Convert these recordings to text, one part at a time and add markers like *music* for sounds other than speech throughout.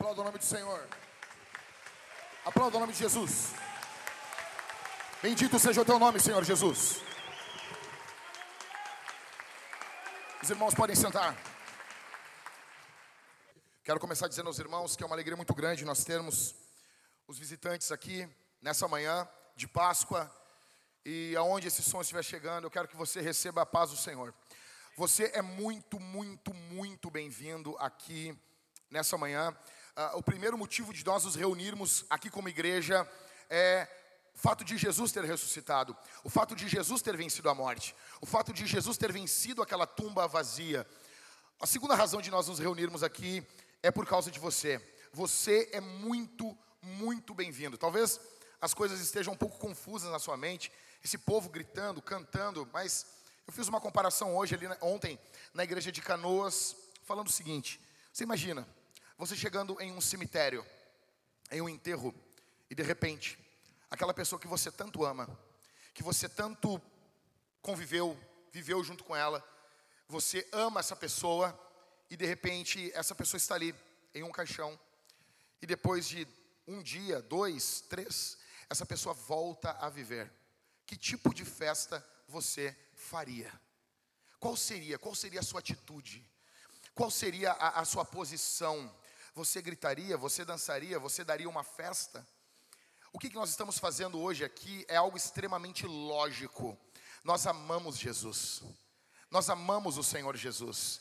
Aplauda o nome do Senhor. Aplauda o nome de Jesus. Bendito seja o teu nome, Senhor Jesus. Os irmãos podem sentar. Quero começar dizendo aos irmãos que é uma alegria muito grande nós termos os visitantes aqui nessa manhã de Páscoa e aonde esse som estiver chegando, eu quero que você receba a paz do Senhor. Você é muito, muito, muito bem-vindo aqui nessa manhã. Uh, o primeiro motivo de nós nos reunirmos aqui como igreja é o fato de Jesus ter ressuscitado, o fato de Jesus ter vencido a morte, o fato de Jesus ter vencido aquela tumba vazia. A segunda razão de nós nos reunirmos aqui é por causa de você. Você é muito, muito bem-vindo. Talvez as coisas estejam um pouco confusas na sua mente, esse povo gritando, cantando, mas eu fiz uma comparação hoje ali ontem na igreja de Canoas, falando o seguinte: você imagina, você chegando em um cemitério, em um enterro, e de repente, aquela pessoa que você tanto ama, que você tanto conviveu, viveu junto com ela, você ama essa pessoa, e de repente essa pessoa está ali, em um caixão, e depois de um dia, dois, três, essa pessoa volta a viver. Que tipo de festa você faria? Qual seria? Qual seria a sua atitude? Qual seria a, a sua posição? Você gritaria, você dançaria, você daria uma festa? O que, nós estamos fazendo hoje aqui é algo extremamente lógico. Nós amamos Jesus, nós amamos o Senhor Jesus,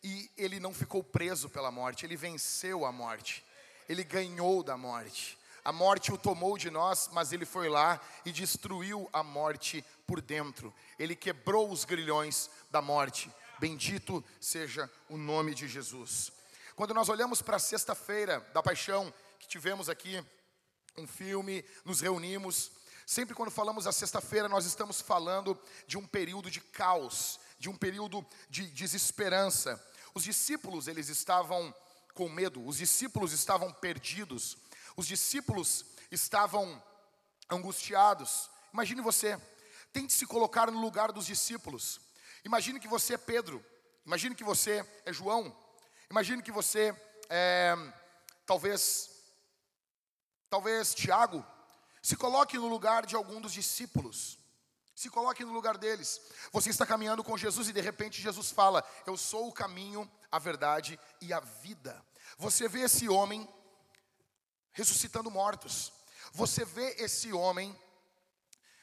e Ele não ficou preso pela morte, Ele venceu a morte, Ele ganhou da morte. A morte o tomou de nós, mas Ele foi lá e destruiu a morte por dentro. Ele quebrou os grilhões da morte. Bendito seja o nome de Jesus. Quando nós olhamos para a sexta-feira da paixão que tivemos aqui, um filme, nos reunimos. Sempre quando falamos a sexta-feira, nós estamos falando de um período de caos, de um período de desesperança. Os discípulos, eles estavam com medo, os discípulos estavam perdidos, os discípulos estavam angustiados. Imagine você, tente se colocar no lugar dos discípulos. Imagine que você é Pedro, imagine que você é João, Imagine que você, é, talvez, talvez Tiago, se coloque no lugar de algum dos discípulos. Se coloque no lugar deles. Você está caminhando com Jesus e de repente Jesus fala: Eu sou o caminho, a verdade e a vida. Você vê esse homem ressuscitando mortos. Você vê esse homem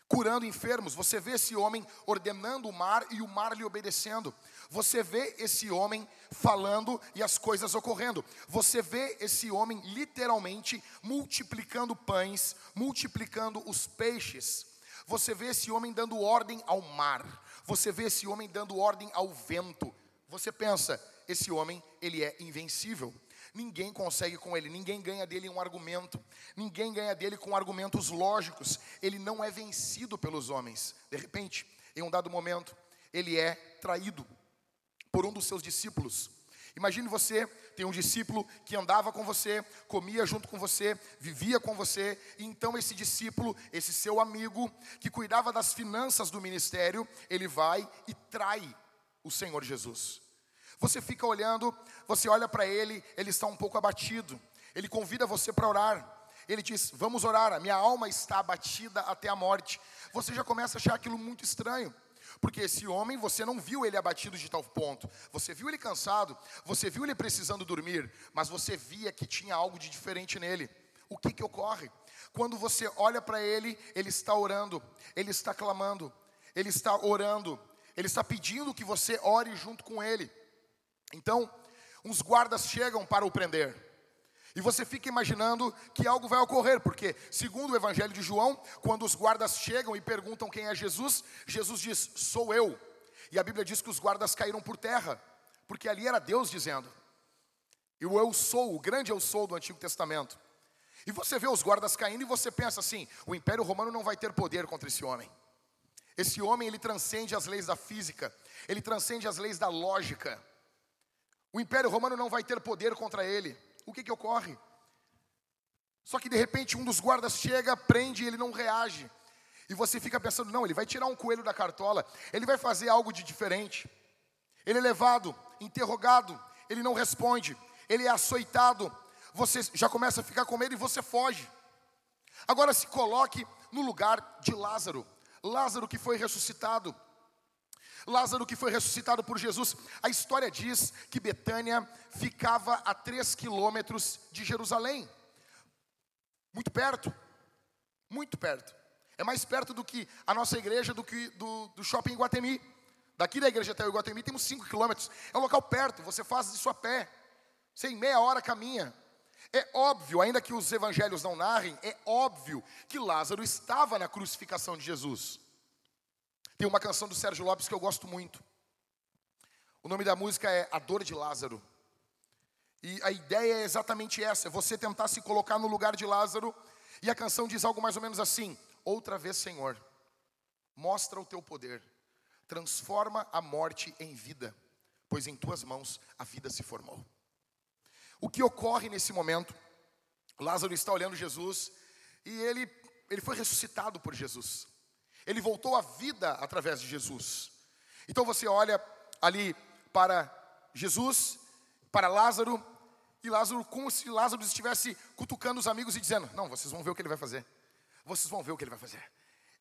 curando enfermos. Você vê esse homem ordenando o mar e o mar lhe obedecendo. Você vê esse homem falando e as coisas ocorrendo. Você vê esse homem literalmente multiplicando pães, multiplicando os peixes. Você vê esse homem dando ordem ao mar. Você vê esse homem dando ordem ao vento. Você pensa, esse homem, ele é invencível. Ninguém consegue com ele, ninguém ganha dele um argumento, ninguém ganha dele com argumentos lógicos. Ele não é vencido pelos homens. De repente, em um dado momento, ele é traído por um dos seus discípulos. Imagine você tem um discípulo que andava com você, comia junto com você, vivia com você, e então esse discípulo, esse seu amigo, que cuidava das finanças do ministério, ele vai e trai o Senhor Jesus. Você fica olhando, você olha para ele, ele está um pouco abatido, ele convida você para orar. Ele diz: Vamos orar, a minha alma está abatida até a morte. Você já começa a achar aquilo muito estranho. Porque esse homem, você não viu ele abatido de tal ponto. Você viu ele cansado, você viu ele precisando dormir, mas você via que tinha algo de diferente nele. O que que ocorre? Quando você olha para ele, ele está orando, ele está clamando, ele está orando, ele está pedindo que você ore junto com ele. Então, uns guardas chegam para o prender. E você fica imaginando que algo vai ocorrer, porque, segundo o Evangelho de João, quando os guardas chegam e perguntam quem é Jesus, Jesus diz: Sou eu. E a Bíblia diz que os guardas caíram por terra, porque ali era Deus dizendo. E o eu sou, o grande eu sou do Antigo Testamento. E você vê os guardas caindo e você pensa assim: o Império Romano não vai ter poder contra esse homem. Esse homem, ele transcende as leis da física, ele transcende as leis da lógica. O Império Romano não vai ter poder contra ele. O que que ocorre? Só que de repente um dos guardas chega, prende e ele não reage. E você fica pensando, não, ele vai tirar um coelho da cartola, ele vai fazer algo de diferente. Ele é levado, interrogado, ele não responde, ele é açoitado. você já começa a ficar com medo e você foge. Agora se coloque no lugar de Lázaro. Lázaro que foi ressuscitado. Lázaro que foi ressuscitado por Jesus. A história diz que Betânia ficava a três quilômetros de Jerusalém. Muito perto. Muito perto. É mais perto do que a nossa igreja, do que do, do shopping Guatemi. Daqui da igreja até o Iguatemi temos 5 quilômetros. É um local perto, você faz isso a pé. Você em meia hora caminha. É óbvio, ainda que os evangelhos não narrem, é óbvio que Lázaro estava na crucificação de Jesus. Tem uma canção do Sérgio Lopes que eu gosto muito. O nome da música é A Dor de Lázaro. E a ideia é exatamente essa: é você tentar se colocar no lugar de Lázaro. E a canção diz algo mais ou menos assim: Outra vez, Senhor, mostra o teu poder transforma a morte em vida, pois em tuas mãos a vida se formou. O que ocorre nesse momento? Lázaro está olhando Jesus e ele, ele foi ressuscitado por Jesus. Ele voltou à vida através de Jesus. Então você olha ali para Jesus, para Lázaro, e Lázaro, como se Lázaro estivesse cutucando os amigos e dizendo: Não, vocês vão ver o que ele vai fazer. Vocês vão ver o que ele vai fazer.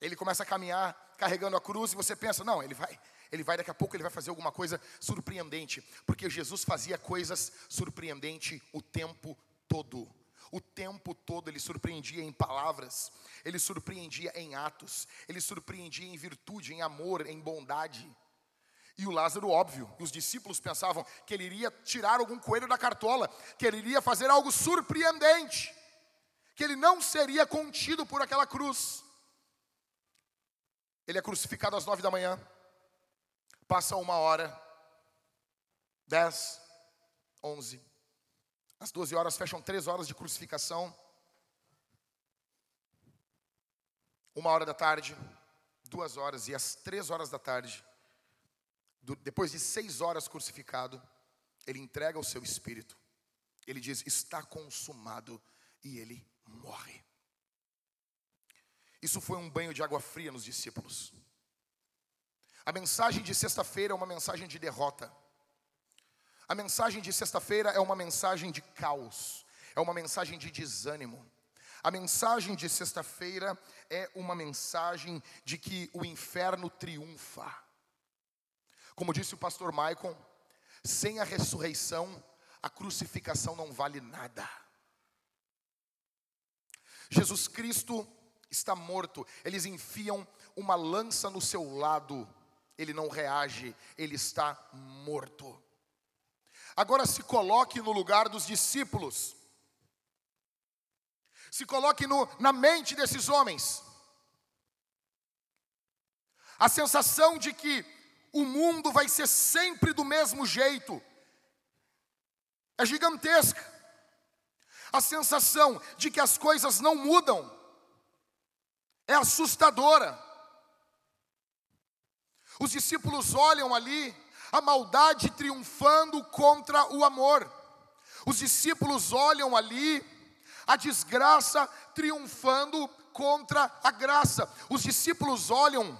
Ele começa a caminhar carregando a cruz e você pensa, não, ele vai, ele vai daqui a pouco ele vai fazer alguma coisa surpreendente, porque Jesus fazia coisas surpreendentes o tempo todo. O tempo todo ele surpreendia em palavras, ele surpreendia em atos, ele surpreendia em virtude, em amor, em bondade. E o Lázaro, óbvio, os discípulos pensavam que ele iria tirar algum coelho da cartola, que ele iria fazer algo surpreendente, que ele não seria contido por aquela cruz. Ele é crucificado às nove da manhã. Passa uma hora, dez, onze. Às doze horas fecham três horas de crucificação. Uma hora da tarde, duas horas e às três horas da tarde, do, depois de seis horas crucificado, ele entrega o seu espírito. Ele diz: Está consumado, e ele morre. Isso foi um banho de água fria nos discípulos. A mensagem de sexta-feira é uma mensagem de derrota. A mensagem de sexta-feira é uma mensagem de caos, é uma mensagem de desânimo. A mensagem de sexta-feira é uma mensagem de que o inferno triunfa. Como disse o pastor Michael, sem a ressurreição, a crucificação não vale nada. Jesus Cristo está morto. Eles enfiam uma lança no seu lado, ele não reage, ele está morto. Agora se coloque no lugar dos discípulos. Se coloque no, na mente desses homens. A sensação de que o mundo vai ser sempre do mesmo jeito é gigantesca. A sensação de que as coisas não mudam é assustadora. Os discípulos olham ali a maldade triunfando contra o amor. Os discípulos olham ali a desgraça triunfando contra a graça. Os discípulos olham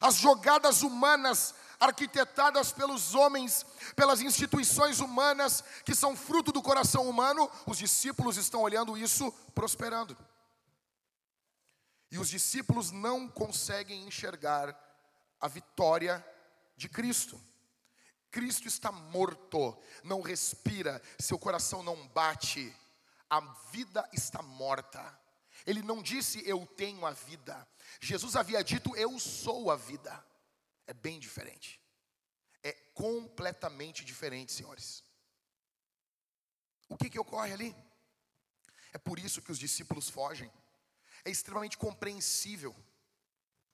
as jogadas humanas arquitetadas pelos homens, pelas instituições humanas que são fruto do coração humano. Os discípulos estão olhando isso prosperando. E os discípulos não conseguem enxergar a vitória de Cristo. Cristo está morto, não respira, seu coração não bate, a vida está morta. Ele não disse eu tenho a vida. Jesus havia dito eu sou a vida. É bem diferente. É completamente diferente, senhores. O que que ocorre ali? É por isso que os discípulos fogem é extremamente compreensível.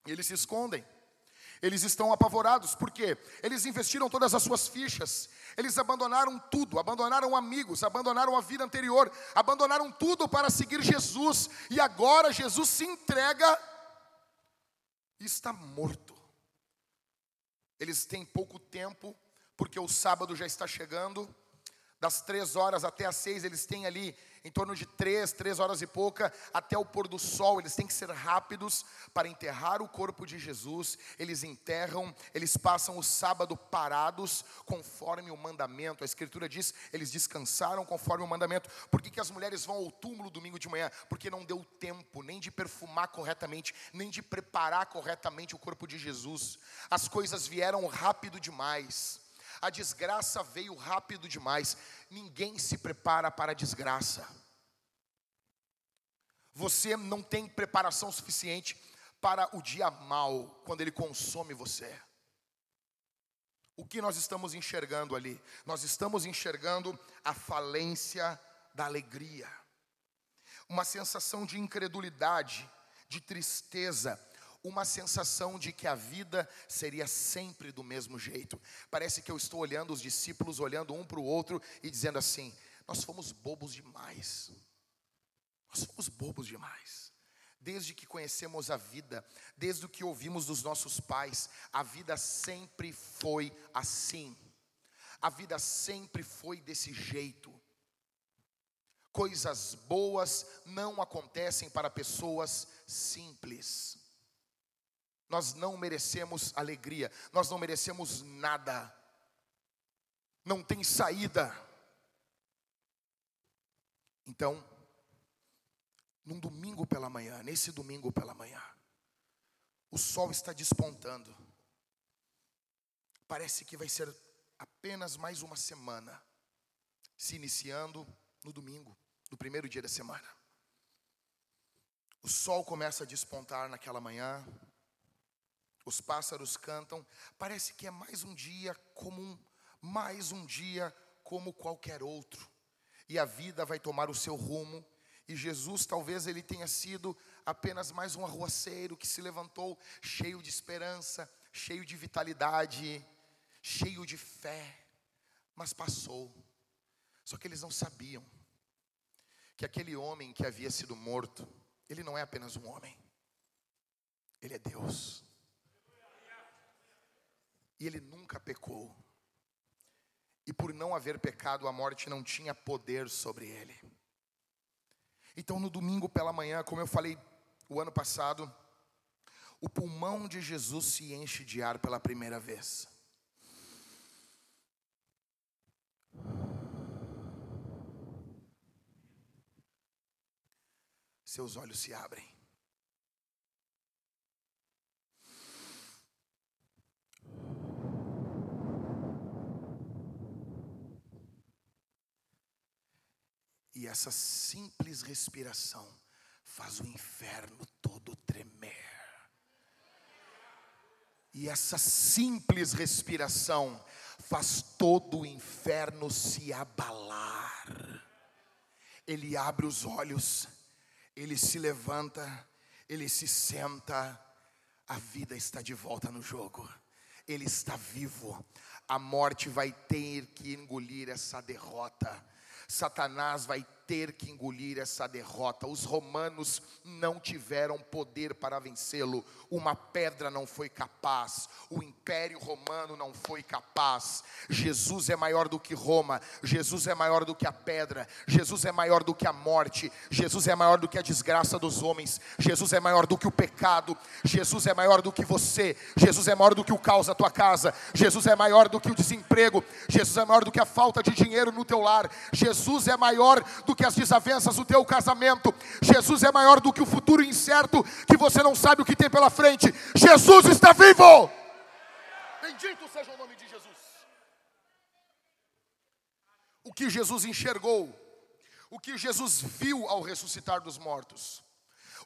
Eles se escondem. Eles estão apavorados, porque eles investiram todas as suas fichas, eles abandonaram tudo, abandonaram amigos, abandonaram a vida anterior, abandonaram tudo para seguir Jesus, e agora Jesus se entrega e está morto. Eles têm pouco tempo, porque o sábado já está chegando, Das três horas até as seis, eles têm ali em torno de três, três horas e pouca, até o pôr do sol. Eles têm que ser rápidos para enterrar o corpo de Jesus. Eles enterram, eles passam o sábado parados, conforme o mandamento. A Escritura diz, eles descansaram conforme o mandamento. Por que, que as mulheres vão ao túmulo domingo de manhã? Porque não deu tempo nem de perfumar corretamente, nem de preparar corretamente o corpo de Jesus. As coisas vieram rápido demais. A desgraça veio rápido demais. Ninguém se prepara para a desgraça. Você não tem preparação suficiente para o dia mal, quando ele consome você. O que nós estamos enxergando ali? Nós estamos enxergando a falência da alegria, uma sensação de incredulidade, de tristeza, uma sensação de que a vida seria sempre do mesmo jeito. Parece que eu estou olhando os discípulos, olhando um para o outro e dizendo assim: nós fomos bobos demais. Nós fomos bobos demais. Desde que conhecemos a vida, desde o que ouvimos dos nossos pais, a vida sempre foi assim. A vida sempre foi desse jeito. Coisas boas não acontecem para pessoas simples. Nós não merecemos alegria, nós não merecemos nada, não tem saída. Então, num domingo pela manhã, nesse domingo pela manhã, o sol está despontando, parece que vai ser apenas mais uma semana, se iniciando no domingo, no primeiro dia da semana. O sol começa a despontar naquela manhã, os pássaros cantam, parece que é mais um dia comum, mais um dia como qualquer outro. E a vida vai tomar o seu rumo, e Jesus talvez ele tenha sido apenas mais um arruaceiro que se levantou cheio de esperança, cheio de vitalidade, cheio de fé, mas passou. Só que eles não sabiam que aquele homem que havia sido morto, ele não é apenas um homem, ele é Deus e ele nunca pecou. E por não haver pecado, a morte não tinha poder sobre ele. Então, no domingo pela manhã, como eu falei o ano passado, o pulmão de Jesus se enche de ar pela primeira vez. Seus olhos se abrem. E essa simples respiração faz o inferno todo tremer. E essa simples respiração faz todo o inferno se abalar. Ele abre os olhos, ele se levanta, ele se senta, a vida está de volta no jogo. Ele está vivo. A morte vai ter que engolir essa derrota Satanás vai ter que engolir essa derrota. Os romanos não tiveram poder para vencê-lo. Uma pedra não foi capaz. O império romano não foi capaz. Jesus é maior do que Roma. Jesus é maior do que a pedra. Jesus é maior do que a morte. Jesus é maior do que a desgraça dos homens. Jesus é maior do que o pecado. Jesus é maior do que você. Jesus é maior do que o caos da tua casa. Jesus é maior do que o desemprego. Jesus é maior do que a falta de dinheiro no teu lar. Jesus é maior do que que as desavenças do teu casamento. Jesus é maior do que o futuro incerto que você não sabe o que tem pela frente. Jesus está vivo. Bendito seja o nome de Jesus. O que Jesus enxergou, o que Jesus viu ao ressuscitar dos mortos.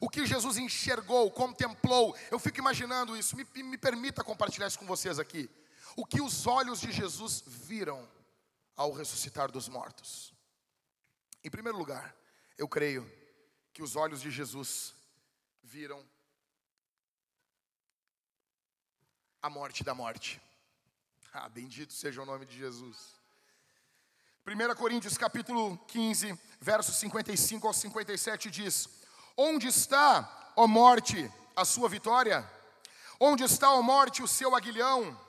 O que Jesus enxergou, contemplou, eu fico imaginando isso, me, me permita compartilhar isso com vocês aqui. O que os olhos de Jesus viram ao ressuscitar dos mortos. Em primeiro lugar, eu creio que os olhos de Jesus viram a morte da morte. Ah, bendito seja o nome de Jesus. 1 Coríntios capítulo 15, versos 55 ao 57 diz: Onde está, ó morte, a sua vitória? Onde está, ó morte, o seu aguilhão?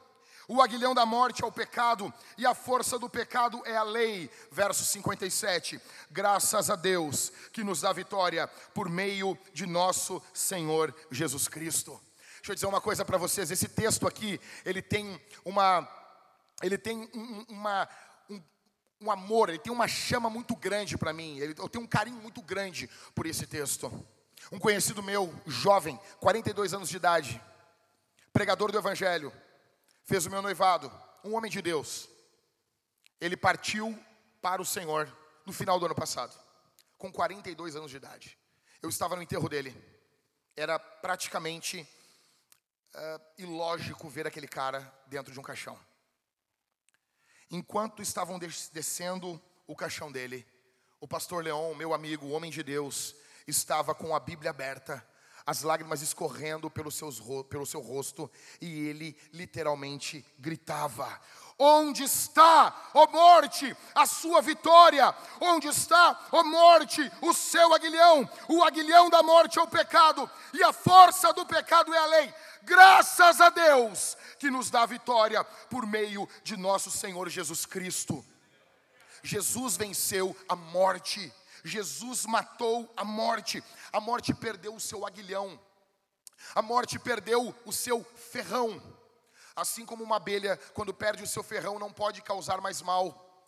O aguilhão da morte é o pecado, e a força do pecado é a lei. Verso 57. Graças a Deus que nos dá vitória por meio de nosso Senhor Jesus Cristo. Deixa eu dizer uma coisa para vocês, esse texto aqui, ele tem uma ele tem um, uma um, um, amor, ele tem uma chama muito grande para mim. Ele, eu tenho um carinho muito grande por esse texto. Um conhecido meu, jovem, 42 anos de idade, pregador do evangelho, fez o meu noivado, um homem de Deus. Ele partiu para o Senhor no final do ano passado, com 42 anos de idade. Eu estava no enterro dele. Era praticamente uh, ilógico ver aquele cara dentro de um caixão. Enquanto estavam descendo o caixão dele, o pastor Leon, meu amigo, homem de Deus, estava com a Bíblia aberta, as lágrimas escorrendo pelo, seus, pelo seu rosto, e ele literalmente gritava: Onde está, ó morte, a sua vitória? Onde está, ó morte, o seu aguilhão? O aguilhão da morte é o pecado, e a força do pecado é a lei. Graças a Deus que nos dá vitória por meio de nosso Senhor Jesus Cristo. Jesus venceu a morte. Jesus matou a morte. A morte perdeu o seu aguilhão. A morte perdeu o seu ferrão. Assim como uma abelha, quando perde o seu ferrão, não pode causar mais mal,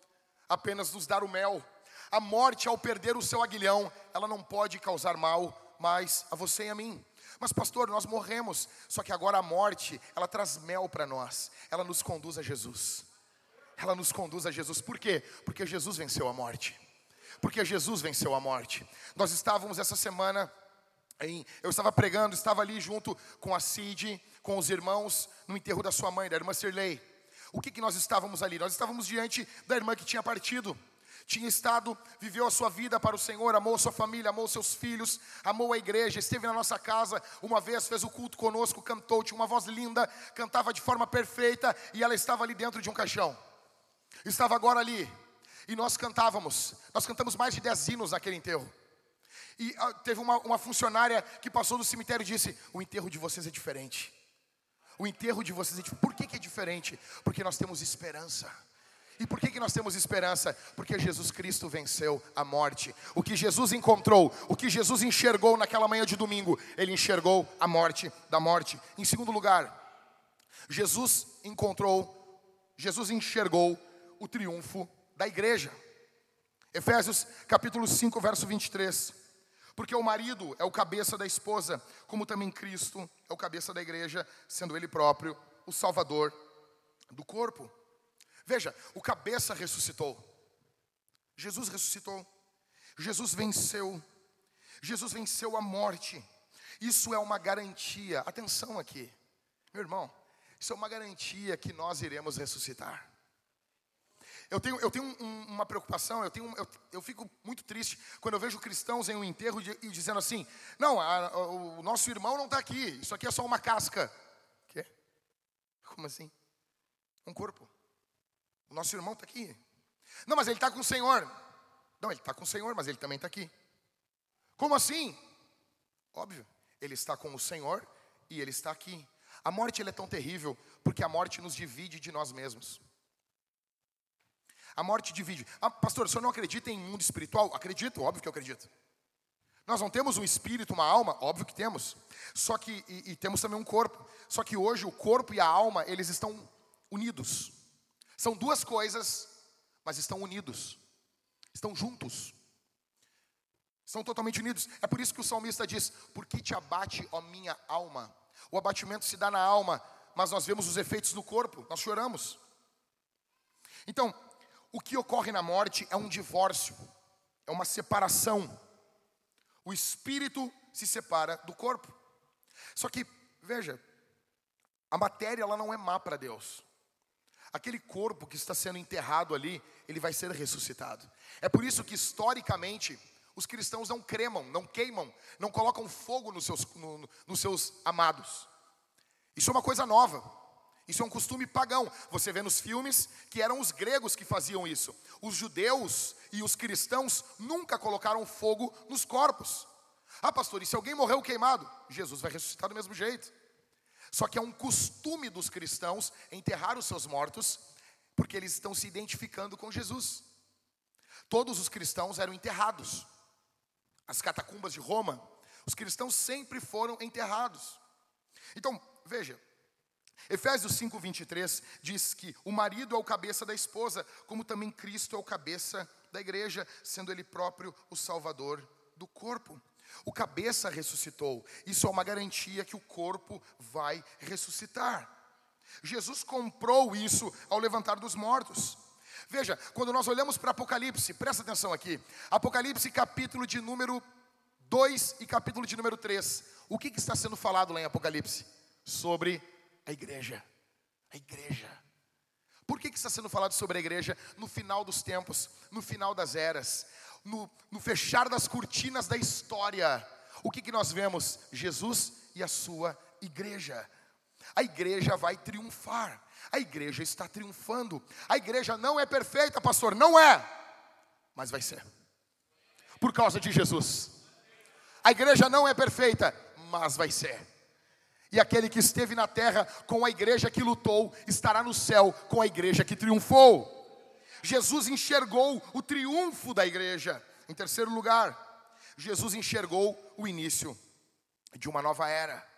apenas nos dar o mel. A morte, ao perder o seu aguilhão, ela não pode causar mal mais a você e a mim. Mas, pastor, nós morremos. Só que agora a morte, ela traz mel para nós. Ela nos conduz a Jesus. Ela nos conduz a Jesus. Por quê? Porque Jesus venceu a morte. Porque Jesus venceu a morte. Nós estávamos essa semana em, eu estava pregando, estava ali junto com a Cid, com os irmãos, no enterro da sua mãe, da irmã Sirley. O que, que nós estávamos ali? Nós estávamos diante da irmã que tinha partido tinha estado, viveu a sua vida para o Senhor, amou sua família, amou seus filhos, amou a igreja, esteve na nossa casa, uma vez fez o culto conosco, cantou, tinha uma voz linda, cantava de forma perfeita e ela estava ali dentro de um caixão. Estava agora ali e nós cantávamos, nós cantamos mais de dez hinos naquele enterro. E uh, teve uma, uma funcionária que passou no cemitério e disse: O enterro de vocês é diferente. O enterro de vocês é diferente. Por que, que é diferente? Porque nós temos esperança. E por que, que nós temos esperança? Porque Jesus Cristo venceu a morte. O que Jesus encontrou, o que Jesus enxergou naquela manhã de domingo, ele enxergou a morte da morte. Em segundo lugar, Jesus encontrou, Jesus enxergou o triunfo da igreja. Efésios capítulo 5, verso 23. Porque o marido é o cabeça da esposa, como também Cristo é o cabeça da igreja, sendo ele próprio o salvador do corpo. Veja, o cabeça ressuscitou. Jesus ressuscitou. Jesus venceu. Jesus venceu a morte. Isso é uma garantia. Atenção aqui, meu irmão. Isso é uma garantia que nós iremos ressuscitar. Eu tenho, eu tenho um, uma preocupação, eu, tenho, eu, eu, fico muito triste quando eu vejo cristãos em um enterro e dizendo assim: não, a, o nosso irmão não está aqui, isso aqui é só uma casca. Quê? Como assim? Um corpo. O nosso irmão está aqui. Não, mas ele está com o Senhor. Não, ele está com o Senhor, mas ele também está aqui. Como assim? Óbvio, ele está com o Senhor e ele está aqui. A morte é tão terrível porque a morte nos divide de nós mesmos. A morte divide. Ah, pastor, o senhor não acredita em mundo espiritual? Acredito, óbvio que eu acredito. Nós não temos um espírito, uma alma? Óbvio que temos. Só que, e, e temos também um corpo. Só que hoje o corpo e a alma, eles estão unidos. São duas coisas, mas estão unidos, estão juntos, estão totalmente unidos. É por isso que o salmista diz: Por que te abate, ó minha alma? O abatimento se dá na alma, mas nós vemos os efeitos no corpo, nós choramos. Então, o que ocorre na morte é um divórcio, é uma separação. O espírito se separa do corpo. Só que, veja, a matéria ela não é má para Deus. Aquele corpo que está sendo enterrado ali, ele vai ser ressuscitado. É por isso que historicamente os cristãos não cremam, não queimam, não colocam fogo nos seus, no, nos seus amados. Isso é uma coisa nova. Isso é um costume pagão. Você vê nos filmes que eram os gregos que faziam isso. Os judeus e os cristãos nunca colocaram fogo nos corpos. Ah, pastor, e se alguém morreu queimado? Jesus vai ressuscitar do mesmo jeito. Só que é um costume dos cristãos enterrar os seus mortos, porque eles estão se identificando com Jesus. Todos os cristãos eram enterrados. As catacumbas de Roma, os cristãos sempre foram enterrados. Então, veja, Efésios 5:23 diz que o marido é o cabeça da esposa, como também Cristo é o cabeça da igreja, sendo ele próprio o salvador do corpo. O cabeça ressuscitou. Isso é uma garantia que o corpo vai ressuscitar. Jesus comprou isso ao levantar dos mortos. Veja, quando nós olhamos para Apocalipse, presta atenção aqui. Apocalipse, capítulo de número 2 e capítulo de número 3. O que, que está sendo falado lá em Apocalipse? Sobre a igreja. A igreja. Por que, que está sendo falado sobre a igreja no final dos tempos, no final das eras, no, no fechar das cortinas da história? O que, que nós vemos? Jesus e a sua igreja. A igreja vai triunfar. A igreja está triunfando. A igreja não é perfeita, pastor, não é, mas vai ser. Por causa de Jesus. A igreja não é perfeita, mas vai ser. E aquele que esteve na terra com a igreja que lutou, estará no céu com a igreja que triunfou. Jesus enxergou o triunfo da igreja. Em terceiro lugar, Jesus enxergou o início de uma nova era.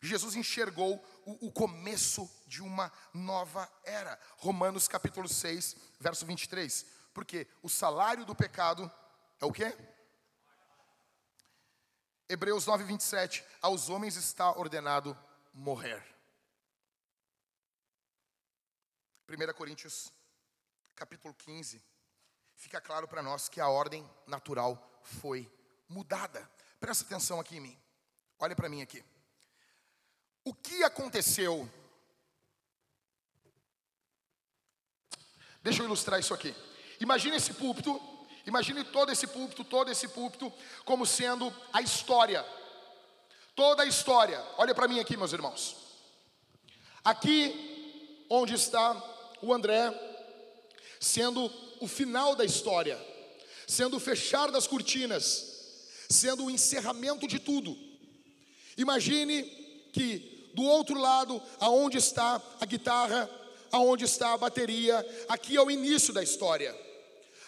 Jesus enxergou o, o, começo de uma nova era. Romanos capítulo 6, verso 23. Porque o salário do pecado é o quê? Hebreus 9, 27. Aos homens está ordenado morrer. 1 Coríntios, capítulo 15. Fica claro para nós que a ordem natural foi mudada. Presta atenção aqui em mim. Olha para mim aqui. O que aconteceu? Deixa eu ilustrar isso aqui. Imagine esse púlpito Imagine todo esse púlpito, todo esse púlpito, como sendo a história. Toda a história. Olha para mim aqui, meus irmãos. Aqui, onde está o André, sendo o final da história, sendo o fechar das cortinas, sendo o encerramento de tudo. Imagine que do outro lado, aonde está a guitarra, aonde está a bateria, aqui é o início da história.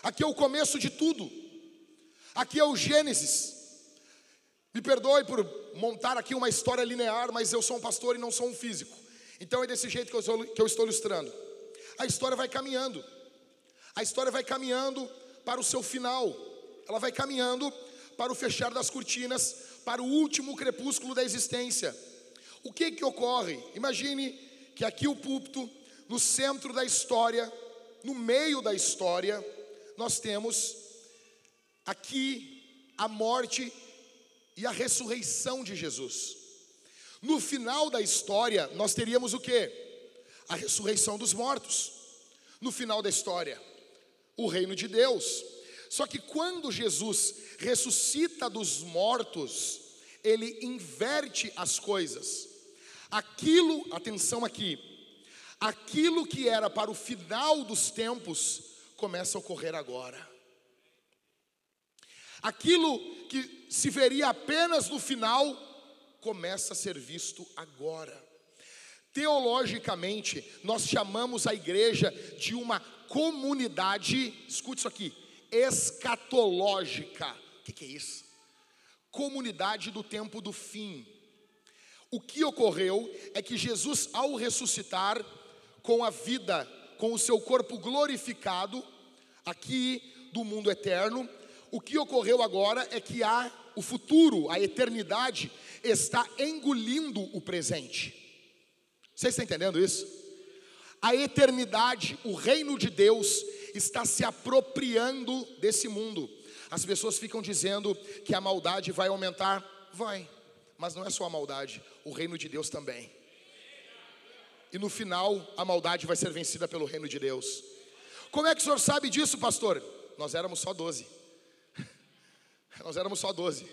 Aqui é o começo de tudo. Aqui é o Gênesis. Me perdoe por montar aqui uma história linear, mas eu sou um pastor e não sou um físico. Então é desse jeito que eu, estou, que eu estou ilustrando. A história vai caminhando. A história vai caminhando para o seu final. Ela vai caminhando para o fechar das cortinas, para o último crepúsculo da existência. O que que ocorre? Imagine que aqui o púlpito, no centro da história, no meio da história, nós temos aqui a morte e a ressurreição de Jesus. No final da história, nós teríamos o que? A ressurreição dos mortos. No final da história, o reino de Deus. Só que quando Jesus ressuscita dos mortos, ele inverte as coisas. Aquilo, atenção aqui, aquilo que era para o final dos tempos, começa a ocorrer agora. Aquilo que se veria apenas no final, começa a ser visto agora. Teologicamente, nós chamamos a igreja de uma comunidade, escute isso aqui, escatológica. O que, que é isso? Comunidade do tempo do fim. O que ocorreu é que Jesus, ao ressuscitar com a vida, com o seu corpo glorificado, aqui do mundo eterno. O que ocorreu agora é que há o futuro, a eternidade, está engolindo o presente. Vocês estão entendendo isso? A eternidade, o reino de Deus, está se apropriando desse mundo. As pessoas ficam dizendo que a maldade vai aumentar. Vai, mas não é só a maldade, o reino de Deus também. E no final, a maldade vai ser vencida pelo reino de Deus. Como é que o senhor sabe disso, pastor? Nós éramos só 12. *laughs* Nós éramos só 12.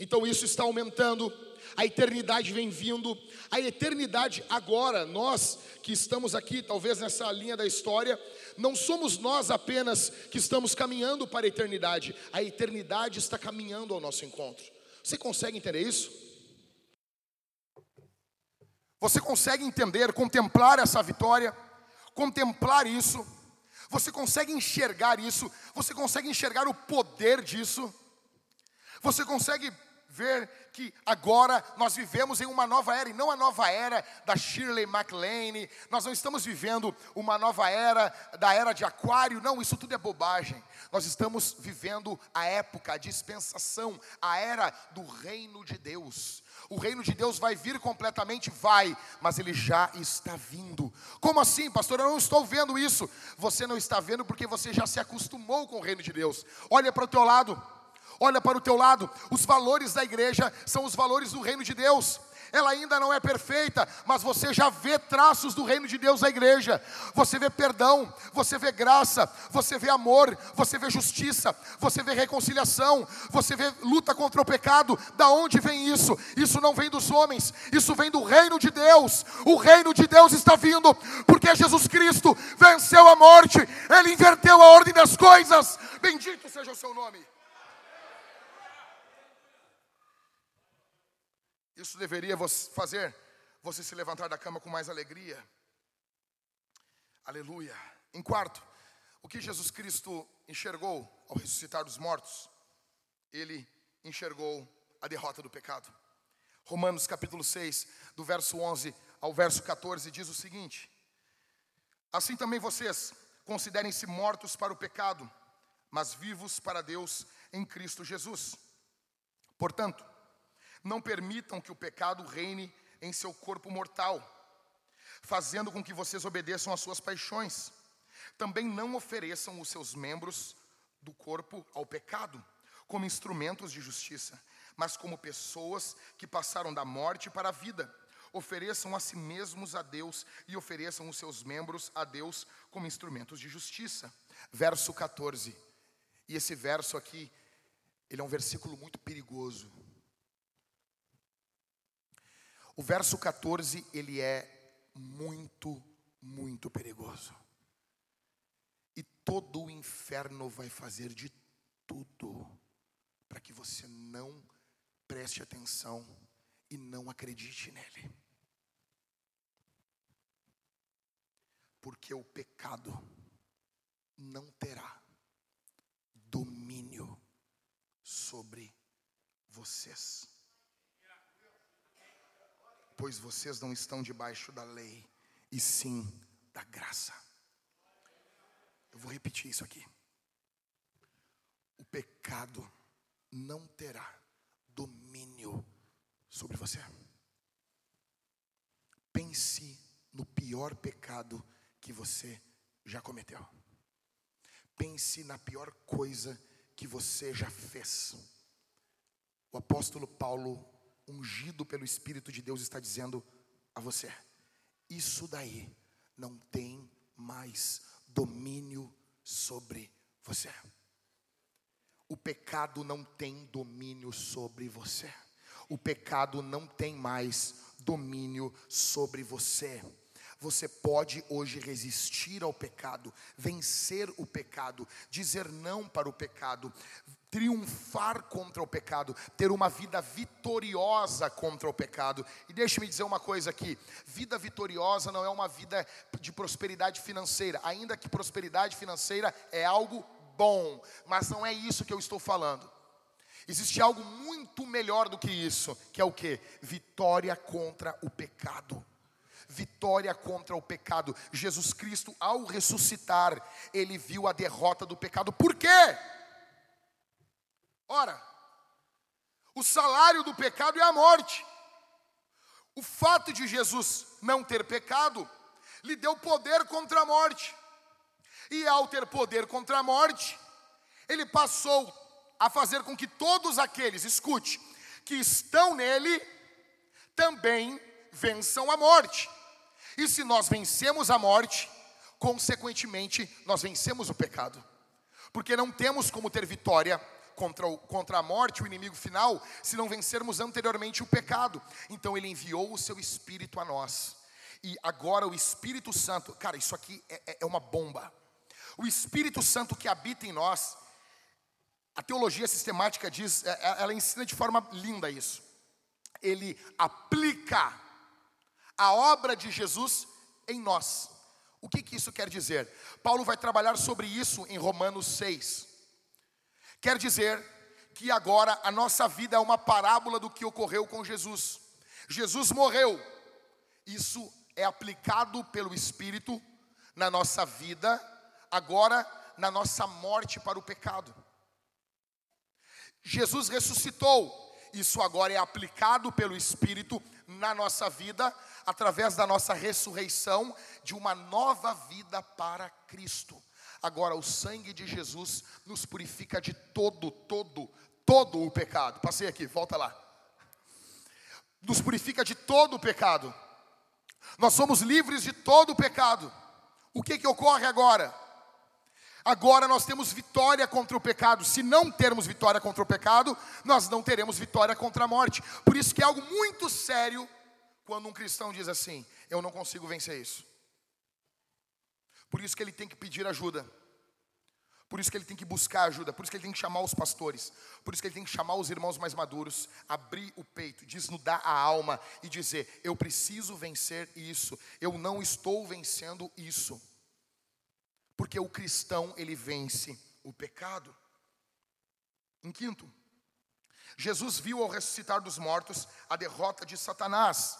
Então isso está aumentando, a eternidade vem vindo, a eternidade agora, nós que estamos aqui, talvez nessa linha da história, não somos nós apenas que estamos caminhando para a eternidade, a eternidade está caminhando ao nosso encontro. Você consegue entender isso? Você consegue entender, contemplar essa vitória, contemplar isso? Você consegue enxergar isso? Você consegue enxergar o poder disso? Você consegue ver que agora nós vivemos em uma nova era, e não a nova era da Shirley MacLaine, nós não estamos vivendo uma nova era da era de Aquário, não, isso tudo é bobagem. Nós estamos vivendo a época, a dispensação, a era do reino de Deus. O reino de Deus vai vir completamente? Vai, mas ele já está vindo. Como assim, pastor? Eu não estou vendo isso. Você não está vendo porque você já se acostumou com o reino de Deus. Olha para o teu lado. Olha para o teu lado, os valores da igreja são os valores do reino de Deus. Ela ainda não é perfeita, mas você já vê traços do reino de Deus na igreja. Você vê perdão, você vê graça, você vê amor, você vê justiça, você vê reconciliação, você vê luta contra o pecado. Da onde vem isso? Isso não vem dos homens, isso vem do reino de Deus. O reino de Deus está vindo, porque Jesus Cristo venceu a morte, ele inverteu a ordem das coisas. Bendito seja o seu nome. Isso deveria fazer você se levantar da cama com mais alegria. Aleluia. Em quarto, o que Jesus Cristo enxergou ao ressuscitar dos mortos? Ele enxergou a derrota do pecado. Romanos capítulo 6, do verso 11 ao verso 14, diz o seguinte: Assim também vocês considerem-se mortos para o pecado, mas vivos para Deus em Cristo Jesus. Portanto, não permitam que o pecado reine em seu corpo mortal, fazendo com que vocês obedeçam às suas paixões. Também não ofereçam os seus membros do corpo ao pecado, como instrumentos de justiça, mas como pessoas que passaram da morte para a vida. Ofereçam a si mesmos a Deus e ofereçam os seus membros a Deus como instrumentos de justiça. Verso 14. E esse verso aqui, ele é um versículo muito perigoso o verso 14, ele é muito, muito perigoso. E todo o inferno vai fazer de tudo para que você não preste atenção e não acredite nele. Porque o pecado não terá domínio sobre vocês pois vocês não estão debaixo da lei, e sim da graça. Eu vou repetir isso aqui. O pecado não terá domínio sobre você. Pense no pior pecado que você já cometeu. Pense na pior coisa que você já fez. O apóstolo Paulo ungido pelo Espírito de Deus, está dizendo a você: isso daí não tem mais domínio sobre você. O pecado não tem domínio sobre você. O pecado não tem mais domínio sobre você. Você pode hoje resistir ao pecado, vencer o pecado, dizer não para o pecado, triunfar contra o pecado, ter uma vida vitoriosa contra o pecado. E deixe-me dizer uma coisa aqui: vida vitoriosa não é uma vida de prosperidade financeira, ainda que prosperidade financeira é algo bom, mas não é isso que eu estou falando. Existe algo muito melhor do que isso, que é o que? Vitória contra o pecado vitória contra o pecado. Jesus Cristo, ao ressuscitar, ele viu a derrota do pecado. Por quê? Ora, o salário do pecado é a morte. O fato de Jesus não ter pecado lhe deu poder contra a morte. E ao ter poder contra a morte, ele passou a fazer com que todos aqueles, escute, que estão nele, também vençam a morte. E se nós vencemos a morte, consequentemente, nós vencemos o pecado. Porque não temos como ter vitória contra, o, contra a morte, o inimigo final, se não vencermos anteriormente o pecado. Então ele enviou o seu Espírito a nós. E agora o Espírito Santo, cara, isso aqui é, é, é uma bomba. O Espírito Santo que habita em nós, a teologia sistemática diz, é, é, ela ensina de forma linda isso. Ele aplica A obra de Jesus em nós. O que, que isso quer dizer? Paulo vai trabalhar sobre isso em Romanos 6. Quer dizer que agora a nossa vida é uma parábola do que ocorreu com Jesus. Jesus morreu. Isso é aplicado pelo Espírito na nossa vida, agora na nossa morte para o pecado. Jesus ressuscitou. Isso agora é aplicado pelo Espírito na nossa vida, através da nossa ressurreição, de uma nova vida para Cristo. Agora, o sangue de Jesus nos purifica de todo, todo, todo o pecado. Passei aqui, volta lá. Nos purifica de todo o pecado. Nós somos livres de todo o pecado. O que que ocorre agora? Agora nós temos vitória contra o pecado. Se não termos vitória contra o pecado, nós não teremos vitória contra a morte. Por isso que é algo muito sério quando um cristão diz assim: Eu não consigo vencer isso. Por isso que ele tem que pedir ajuda. Por isso que ele tem que buscar ajuda, por isso que ele tem que chamar os pastores, por isso que ele tem que chamar os irmãos mais maduros, abrir o peito, desnudar a alma e dizer: Eu preciso vencer isso, eu não estou vencendo isso. Porque o cristão, ele vence o pecado. Em quinto, Jesus viu ao ressuscitar dos mortos a derrota de Satanás.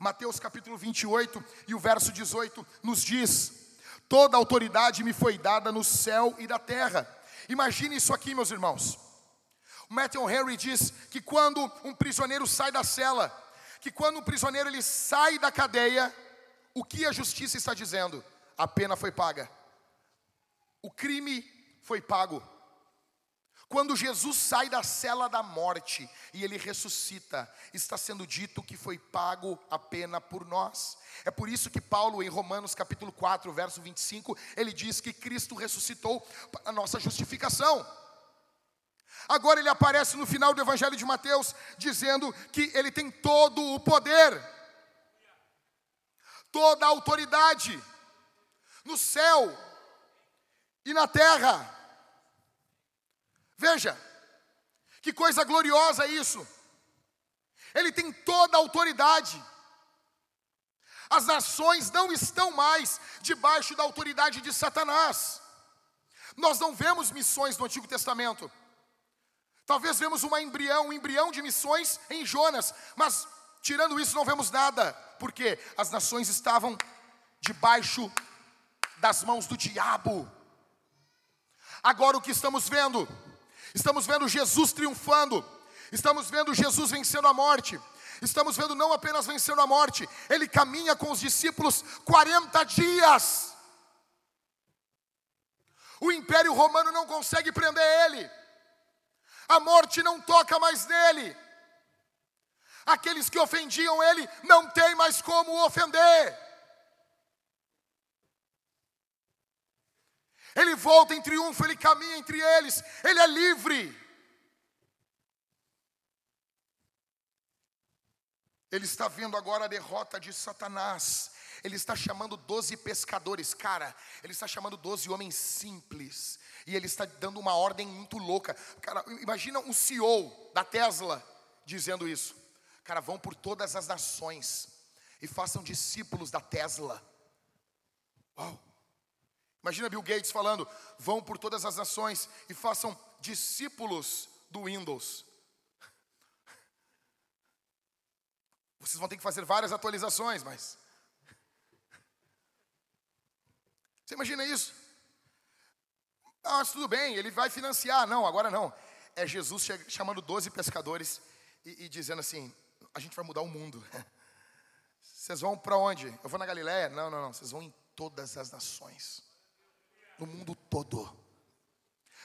Mateus capítulo 28 e o verso 18 nos diz: Toda autoridade me foi dada no céu e da terra. Imagine isso aqui, meus irmãos. O Matthew Henry diz que quando um prisioneiro sai da cela, que quando um prisioneiro ele sai da cadeia, o que a justiça está dizendo? A pena foi paga. O crime foi pago. Quando Jesus sai da cela da morte e ele ressuscita, está sendo dito que foi pago a pena por nós. É por isso que Paulo, em Romanos capítulo 4, verso 25, ele diz que Cristo ressuscitou a nossa justificação. Agora ele aparece no final do Evangelho de Mateus, dizendo que ele tem todo o poder, toda a autoridade, no céu e na terra. Veja, que coisa gloriosa isso. Ele tem toda a autoridade. As nações não estão mais debaixo da autoridade de Satanás. Nós não vemos missões no Antigo Testamento. Talvez vemos uma embrião, um embrião de missões em Jonas, mas tirando isso não vemos nada, porque as nações estavam debaixo das mãos do diabo. Agora o que estamos vendo? Estamos vendo Jesus triunfando. Estamos vendo Jesus vencendo a morte. Estamos vendo não apenas vencendo a morte, ele caminha com os discípulos 40 dias. O império romano não consegue prender ele. A morte não toca mais nele. Aqueles que ofendiam ele não tem mais como ofender. Ele volta em triunfo, ele caminha entre eles, ele é livre. Ele está vendo agora a derrota de Satanás. Ele está chamando doze pescadores, cara. Ele está chamando doze homens simples. E ele está dando uma ordem muito louca. Cara, imagina um CEO da Tesla dizendo isso. Cara, vão por todas as nações e façam discípulos da Tesla. Uau! Imagina Bill Gates falando: vão por todas as nações e façam discípulos do Windows. Vocês vão ter que fazer várias atualizações, mas. Você imagina isso? Ah, mas tudo bem, ele vai financiar. Não, agora não. É Jesus chamando 12 pescadores e, e dizendo assim: a gente vai mudar o mundo. *laughs* Vocês vão para onde? Eu vou na Galiléia? Não, não, não. Vocês vão em todas as nações no mundo todo.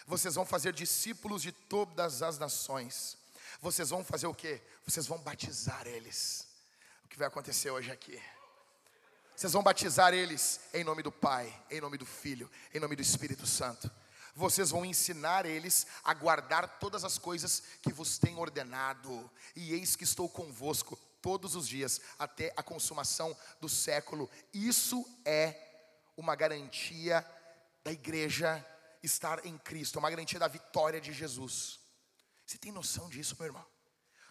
Vocês vão fazer discípulos de todas as nações. Vocês vão fazer o quê? Vocês vão batizar eles. O que vai acontecer hoje aqui? Vocês vão batizar eles em nome do Pai, em nome do Filho, em nome do Espírito Santo. Vocês vão ensinar eles a guardar todas as coisas que vos tenho ordenado. E eis que estou convosco todos os dias até a consumação do século. Isso é uma garantia da igreja estar em Cristo, é uma garantia da vitória de Jesus. Você tem noção disso, meu irmão?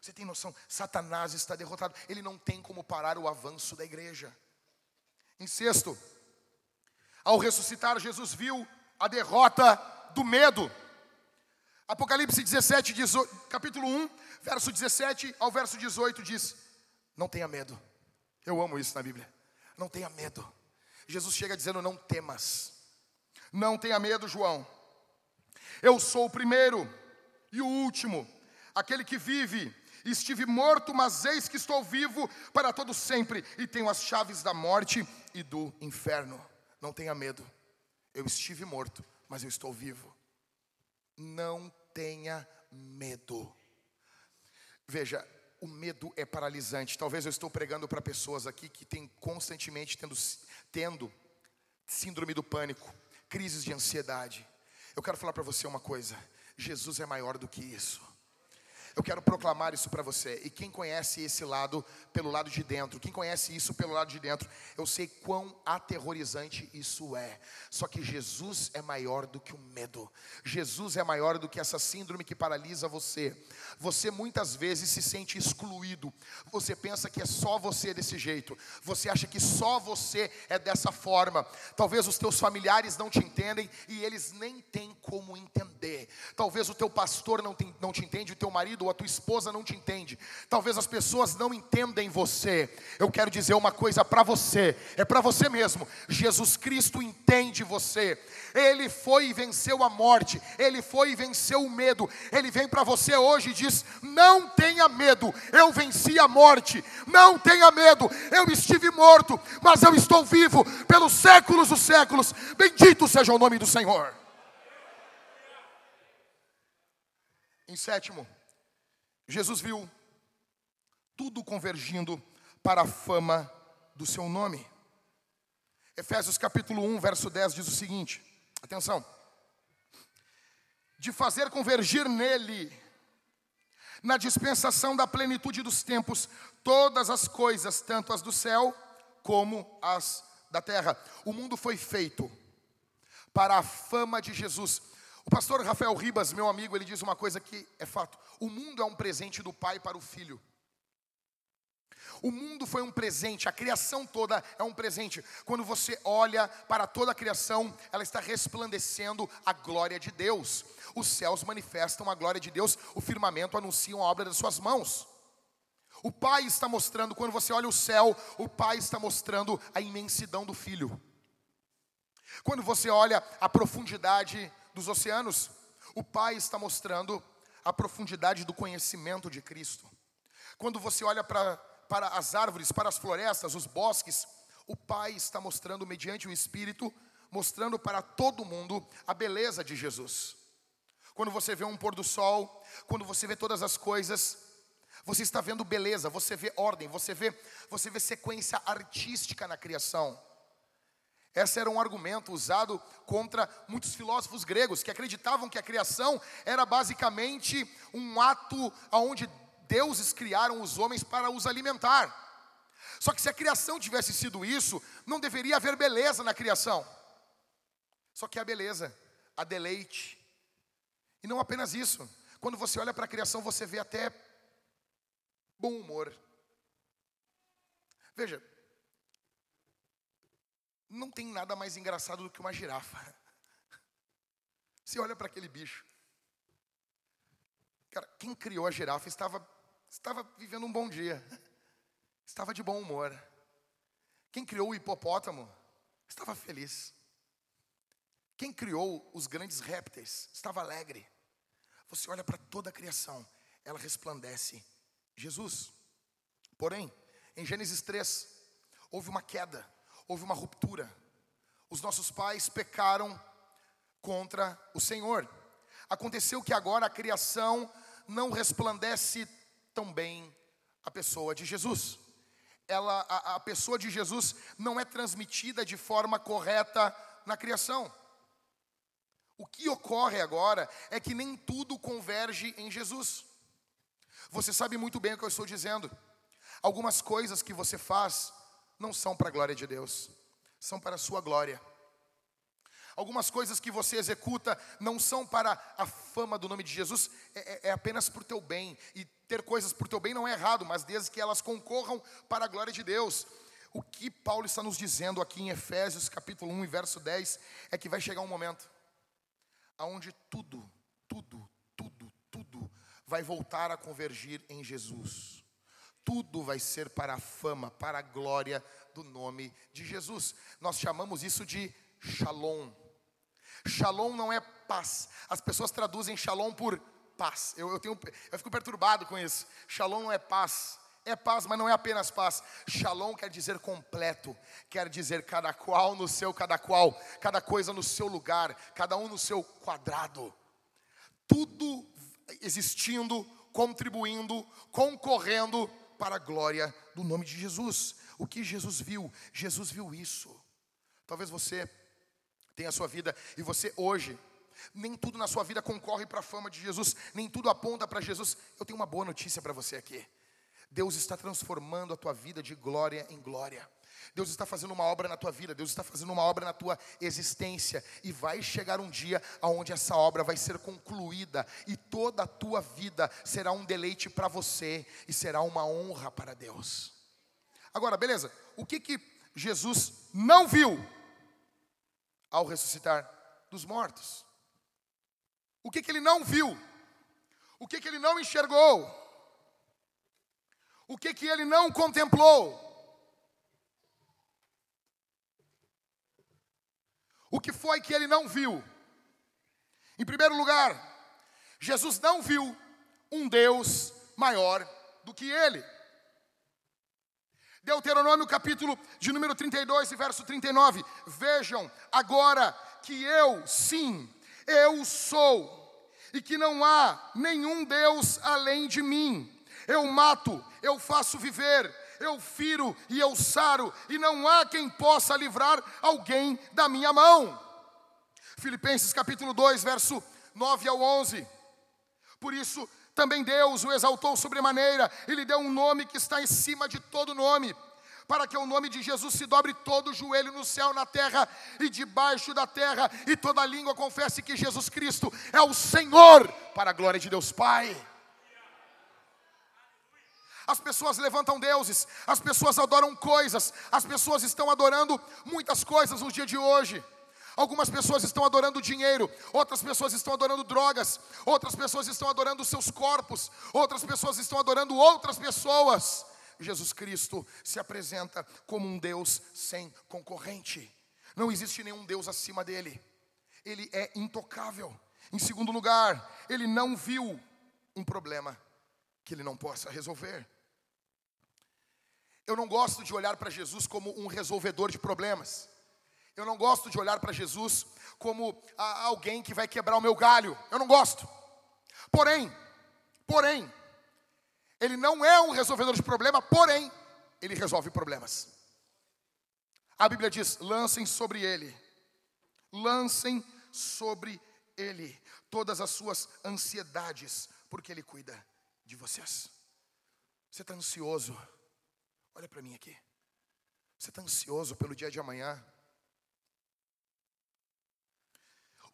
Você tem noção? Satanás está derrotado. Ele não tem como parar o avanço da igreja. Em sexto, ao ressuscitar, Jesus viu a derrota do medo. Apocalipse 17, 18, capítulo 1, verso 17 ao verso 18 diz: Não tenha medo. Eu amo isso na Bíblia. Não tenha medo. Jesus chega dizendo: Não temas. Não tenha medo, João. Eu sou o primeiro e o último, aquele que vive. Estive morto, mas eis que estou vivo para todo sempre e tenho as chaves da morte e do inferno. Não tenha medo. Eu estive morto, mas eu estou vivo. Não tenha medo. Veja, o medo é paralisante. Talvez eu estou pregando para pessoas aqui que têm constantemente tendo, tendo síndrome do pânico, crises de ansiedade. Eu quero falar para você uma coisa: Jesus é maior do que isso. Eu quero proclamar isso para você. E quem conhece esse lado pelo lado de dentro, quem conhece isso pelo lado de dentro, eu sei quão aterrorizante isso é. Só que Jesus é maior do que o medo. Jesus é maior do que essa síndrome que paralisa você. Você muitas vezes se sente excluído. Você pensa que é só você desse jeito. Você acha que só você é dessa forma. Talvez os teus familiares não te entendem e eles nem têm como entender. Talvez o teu pastor não te, não te entende, o teu marido ou a tua esposa não te entende. Talvez as pessoas não entendem você. Eu quero dizer uma coisa para você, é para você mesmo. Jesus Cristo entende você. Ele foi e venceu a morte, ele foi e venceu o medo. Ele vem para você hoje e diz: "Não tenha medo. Eu venci a morte. Não tenha medo. Eu estive morto, mas eu estou vivo pelos séculos dos séculos. Bendito seja o nome do Senhor." Em sétimo, Jesus viu tudo convergindo para a fama do seu nome. Efésios capítulo 1, verso 10 diz o seguinte: atenção. De fazer convergir nele, na dispensação da plenitude dos tempos, todas as coisas, tanto as do céu como as da terra. O mundo foi feito para a fama de Jesus. O pastor Rafael Ribas, meu amigo, ele diz uma coisa que é fato: o mundo é um presente do pai para o filho. O mundo foi um presente, a criação toda é um presente. Quando você olha para toda a criação, ela está resplandecendo a glória de Deus. Os céus manifestam a glória de Deus, o firmamento anuncia a obra das suas mãos. O Pai está mostrando, quando você olha o céu, o Pai está mostrando a imensidão do Filho. Quando você olha a profundidade dos oceanos, o Pai está mostrando a profundidade do conhecimento de Cristo. Quando você olha para, para as árvores, para as florestas, os bosques, o Pai está mostrando, mediante o Espírito, mostrando para todo mundo a beleza de Jesus. Quando você vê um pôr do sol, quando você vê todas as coisas, você está vendo beleza, você vê ordem, você vê, você vê sequência artística na criação. Esse era um argumento usado contra muitos filósofos gregos que acreditavam que a criação era basicamente um ato onde deuses criaram os homens para os alimentar. Só que se a criação tivesse sido isso, não deveria haver beleza na criação. Só que a beleza, a deleite. E não apenas isso. Quando você olha para a criação, você vê até bom humor. Veja, não tem nada mais engraçado do que uma girafa. Você olha para aquele bicho. Cara, quem criou a girafa estava, estava vivendo um bom dia. Estava de bom humor. Quem criou o hipopótamo estava feliz. Quem criou os grandes répteis estava alegre. Você olha para toda a criação, ela resplandece. Jesus. Porém, em Gênesis 3, houve uma queda houve uma ruptura. Os nossos pais pecaram contra o Senhor. Aconteceu que agora a criação não resplandece tão bem a pessoa de Jesus. Ela, a, a pessoa de Jesus não é transmitida de forma correta na criação. O que ocorre agora é que nem tudo converge em Jesus. Você sabe muito bem o que eu estou dizendo. Algumas coisas que você faz não são para a glória de Deus, são para a sua glória. Algumas coisas que você executa não são para a fama do nome de Jesus, é, é, é apenas para o teu bem. E ter coisas para o teu bem não é errado, mas desde que elas concorram para a glória de Deus. O que Paulo está nos dizendo aqui em Efésios capítulo 1 e verso 10 é que vai chegar um momento aonde tudo, tudo, tudo, tudo vai voltar a convergir em Jesus. Tudo vai ser para a fama, para a glória do nome de Jesus. Nós chamamos isso de Shalom. Shalom não é paz. As pessoas traduzem shalom por paz. Eu, eu, tenho, eu fico perturbado com isso. Shalom não é paz. É paz, mas não é apenas paz. Shalom quer dizer completo, quer dizer cada qual no seu cada qual, cada coisa no seu lugar, cada um no seu quadrado. Tudo existindo, contribuindo, concorrendo para a glória do nome de Jesus. O que Jesus viu? Jesus viu isso. Talvez você tem a sua vida e você hoje, nem tudo na sua vida concorre para a fama de Jesus, nem tudo aponta para Jesus. Eu tenho uma boa notícia para você aqui. Deus está transformando a tua vida de glória em glória. Deus está fazendo uma obra na tua vida, Deus está fazendo uma obra na tua existência, e vai chegar um dia onde essa obra vai ser concluída, e toda a tua vida será um deleite para você, e será uma honra para Deus. Agora, beleza, o que que Jesus não viu ao ressuscitar dos mortos. O que, que ele não viu? O que, que ele não enxergou? O que, que ele não contemplou? O que foi que ele não viu? Em primeiro lugar, Jesus não viu um Deus maior do que ele. Deuteronômio capítulo de número 32 e verso 39. Vejam agora que eu, sim, eu sou, e que não há nenhum Deus além de mim. Eu mato, eu faço viver, eu firo e eu saro, e não há quem possa livrar alguém da minha mão. Filipenses capítulo 2, verso 9 ao 11. Por isso, também Deus o exaltou sobremaneira e lhe deu um nome que está em cima de todo nome, para que o nome de Jesus se dobre todo o joelho no céu, na terra e debaixo da terra, e toda língua confesse que Jesus Cristo é o Senhor, para a glória de Deus Pai. As pessoas levantam deuses, as pessoas adoram coisas, as pessoas estão adorando muitas coisas no dia de hoje. Algumas pessoas estão adorando dinheiro, outras pessoas estão adorando drogas, outras pessoas estão adorando seus corpos, outras pessoas estão adorando outras pessoas. Jesus Cristo se apresenta como um Deus sem concorrente. Não existe nenhum Deus acima dele. Ele é intocável. Em segundo lugar, ele não viu um problema que ele não possa resolver. Eu não gosto de olhar para Jesus como um resolvedor de problemas. Eu não gosto de olhar para Jesus como alguém que vai quebrar o meu galho. Eu não gosto. Porém, porém, ele não é um resolvedor de problema, porém, ele resolve problemas. A Bíblia diz: lancem sobre ele, lancem sobre ele todas as suas ansiedades, porque ele cuida de vocês. Você está ansioso? Olha para mim aqui. Você está ansioso pelo dia de amanhã?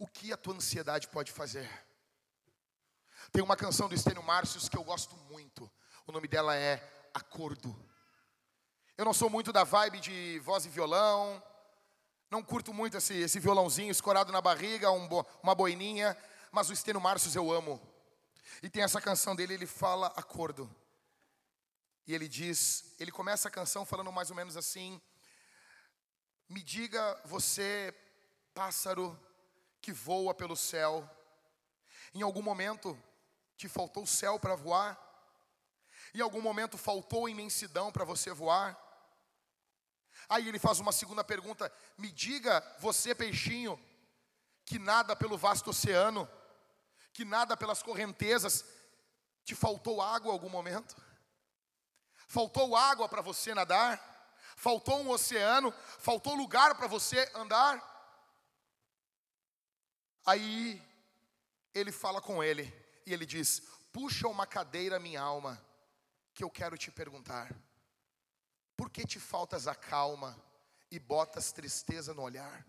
O que a tua ansiedade pode fazer. Tem uma canção do Estênio Márcios que eu gosto muito. O nome dela é Acordo. Eu não sou muito da vibe de voz e violão. Não curto muito esse, esse violãozinho escorado na barriga, um, uma boininha. Mas o Estênio Márcios eu amo. E tem essa canção dele, ele fala acordo. E ele diz, ele começa a canção falando mais ou menos assim: Me diga você, pássaro que voa pelo céu. Em algum momento te faltou céu para voar? Em algum momento faltou imensidão para você voar? Aí ele faz uma segunda pergunta: Me diga, você peixinho, que nada pelo vasto oceano, que nada pelas correntezas, te faltou água em algum momento? Faltou água para você nadar? Faltou um oceano? Faltou lugar para você andar? Aí ele fala com ele e ele diz: Puxa uma cadeira, minha alma, que eu quero te perguntar. Por que te faltas a calma e botas tristeza no olhar?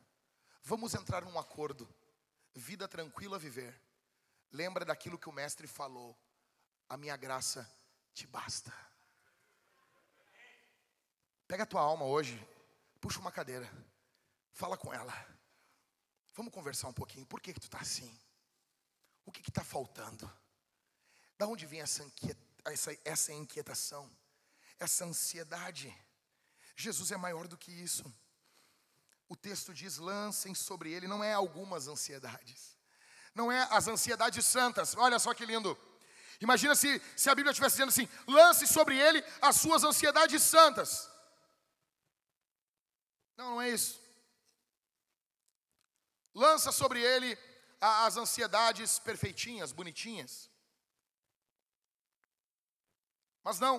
Vamos entrar num acordo. Vida tranquila viver. Lembra daquilo que o mestre falou. A minha graça te basta. Pega a tua alma hoje, puxa uma cadeira, fala com ela. Vamos conversar um pouquinho. Por que, que tu está assim? O que está faltando? Da onde vem essa, essa, essa inquietação? Essa ansiedade? Jesus é maior do que isso. O texto diz: lancem sobre ele, não é algumas ansiedades, não é as ansiedades santas, olha só que lindo. Imagina se, se a Bíblia estivesse dizendo assim: lance sobre ele as suas ansiedades santas. Não, não é isso. Lança sobre ele as ansiedades perfeitinhas, bonitinhas. Mas não.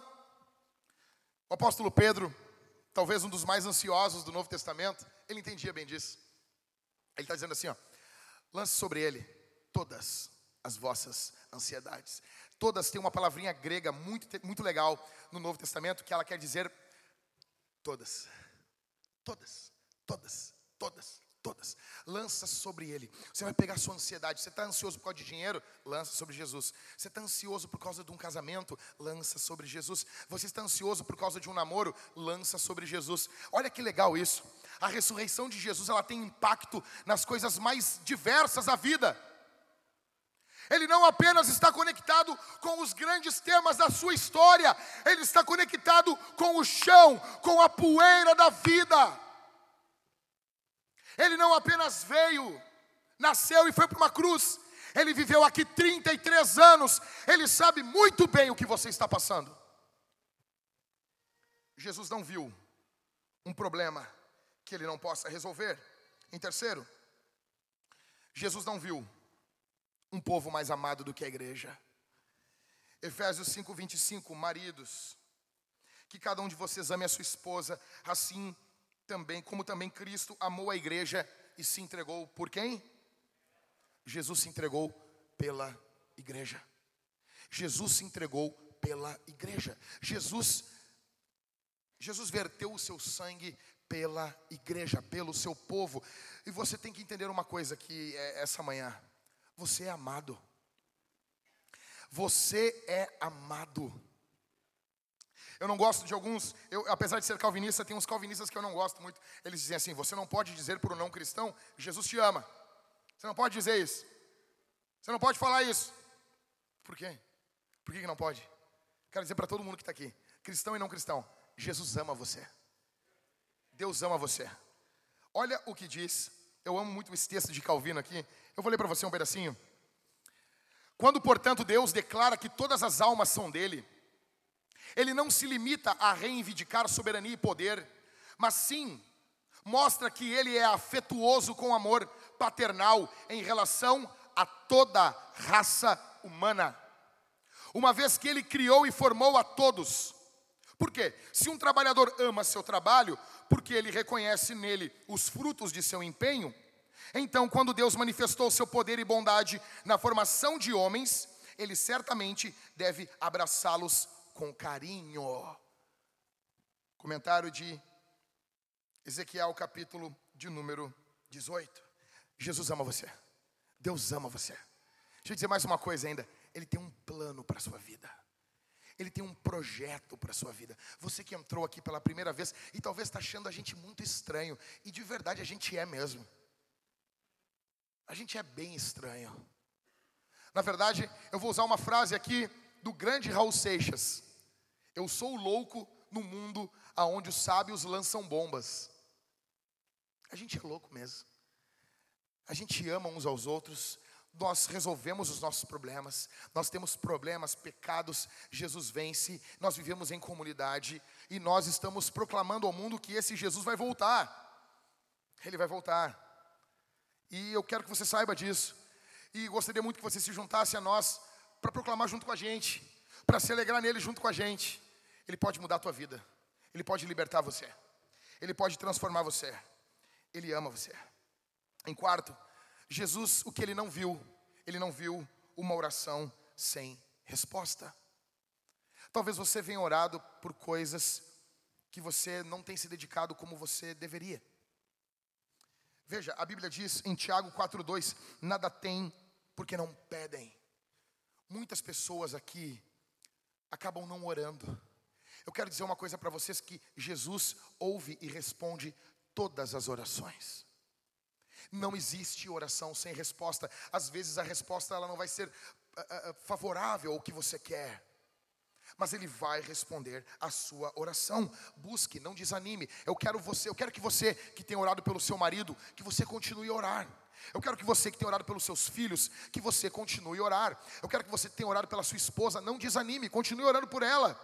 O apóstolo Pedro, talvez um dos mais ansiosos do Novo Testamento, ele entendia bem disso. Ele está dizendo assim: ó, lance sobre ele todas as vossas ansiedades. Todas têm uma palavrinha grega muito, muito legal no Novo Testamento que ela quer dizer todas. Todas, todas, todas todas. Lança sobre ele. Você vai pegar sua ansiedade. Você está ansioso por causa de dinheiro? Lança sobre Jesus. Você está ansioso por causa de um casamento? Lança sobre Jesus. Você está ansioso por causa de um namoro? Lança sobre Jesus. Olha que legal isso. A ressurreição de Jesus ela tem impacto nas coisas mais diversas da vida. Ele não apenas está conectado com os grandes temas da sua história, ele está conectado com o chão, com a poeira da vida. Ele não apenas veio, nasceu e foi para uma cruz, ele viveu aqui 33 anos, ele sabe muito bem o que você está passando. Jesus não viu um problema que ele não possa resolver. Em terceiro, Jesus não viu um povo mais amado do que a igreja. Efésios 5:25, maridos, que cada um de vocês ame a sua esposa, assim também, como também Cristo amou a igreja e se entregou por quem? Jesus se entregou pela igreja. Jesus se entregou pela igreja. Jesus Jesus verteu o seu sangue pela igreja, pelo seu povo. E você tem que entender uma coisa aqui é, essa manhã. Você é amado. Você é amado. Eu não gosto de alguns, eu, apesar de ser calvinista, tem uns calvinistas que eu não gosto muito. Eles dizem assim: você não pode dizer para o não cristão, Jesus te ama. Você não pode dizer isso. Você não pode falar isso. Por quê? Por que, que não pode? Quero dizer para todo mundo que está aqui, cristão e não cristão, Jesus ama você. Deus ama você. Olha o que diz. Eu amo muito esse texto de Calvino aqui. Eu vou ler para você um pedacinho. Quando, portanto, Deus declara que todas as almas são dele, ele não se limita a reivindicar soberania e poder, mas sim mostra que ele é afetuoso com amor paternal em relação a toda raça humana. Uma vez que ele criou e formou a todos. Por quê? Se um trabalhador ama seu trabalho, porque ele reconhece nele os frutos de seu empenho, então, quando Deus manifestou seu poder e bondade na formação de homens, ele certamente deve abraçá-los com carinho. Comentário de Ezequiel, capítulo de número 18. Jesus ama você. Deus ama você. Deixa eu dizer mais uma coisa ainda. Ele tem um plano para a sua vida. Ele tem um projeto para a sua vida. Você que entrou aqui pela primeira vez e talvez está achando a gente muito estranho. E de verdade a gente é mesmo. A gente é bem estranho. Na verdade, eu vou usar uma frase aqui do grande Raul Seixas. Eu sou louco no mundo aonde os sábios lançam bombas. A gente é louco mesmo. A gente ama uns aos outros, nós resolvemos os nossos problemas, nós temos problemas, pecados, Jesus vence, nós vivemos em comunidade e nós estamos proclamando ao mundo que esse Jesus vai voltar. Ele vai voltar. E eu quero que você saiba disso. E gostaria muito que você se juntasse a nós para proclamar junto com a gente, para se alegrar nele junto com a gente. Ele pode mudar a tua vida. Ele pode libertar você. Ele pode transformar você. Ele ama você. Em quarto, Jesus, o que ele não viu, ele não viu uma oração sem resposta. Talvez você venha orado por coisas que você não tem se dedicado como você deveria. Veja, a Bíblia diz em Tiago 4,2: nada tem porque não pedem. Muitas pessoas aqui acabam não orando. Eu quero dizer uma coisa para vocês que Jesus ouve e responde todas as orações. Não existe oração sem resposta. Às vezes a resposta ela não vai ser uh, uh, favorável ao que você quer. Mas ele vai responder a sua oração. Busque, não desanime. Eu quero você, eu quero que você que tem orado pelo seu marido, que você continue a orar. Eu quero que você que tem orado pelos seus filhos, que você continue a orar. Eu quero que você que tenha orado pela sua esposa, não desanime, continue orando por ela.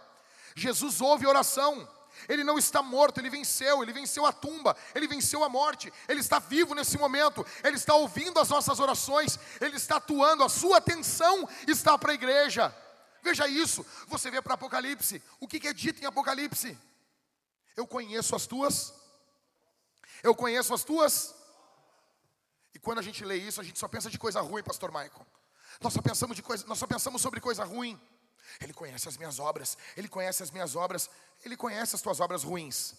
Jesus ouve oração. Ele não está morto, ele venceu, ele venceu a tumba, ele venceu a morte, ele está vivo nesse momento, ele está ouvindo as nossas orações, ele está atuando, a sua atenção está para a igreja. Veja isso, você vê para Apocalipse, o que, que é dito em Apocalipse? Eu conheço as tuas, eu conheço as tuas, e quando a gente lê isso, a gente só pensa de coisa ruim, pastor Michael. Nós só pensamos de coisa, nós só pensamos sobre coisa ruim. Ele conhece as minhas obras, ele conhece as minhas obras, ele conhece as tuas obras ruins.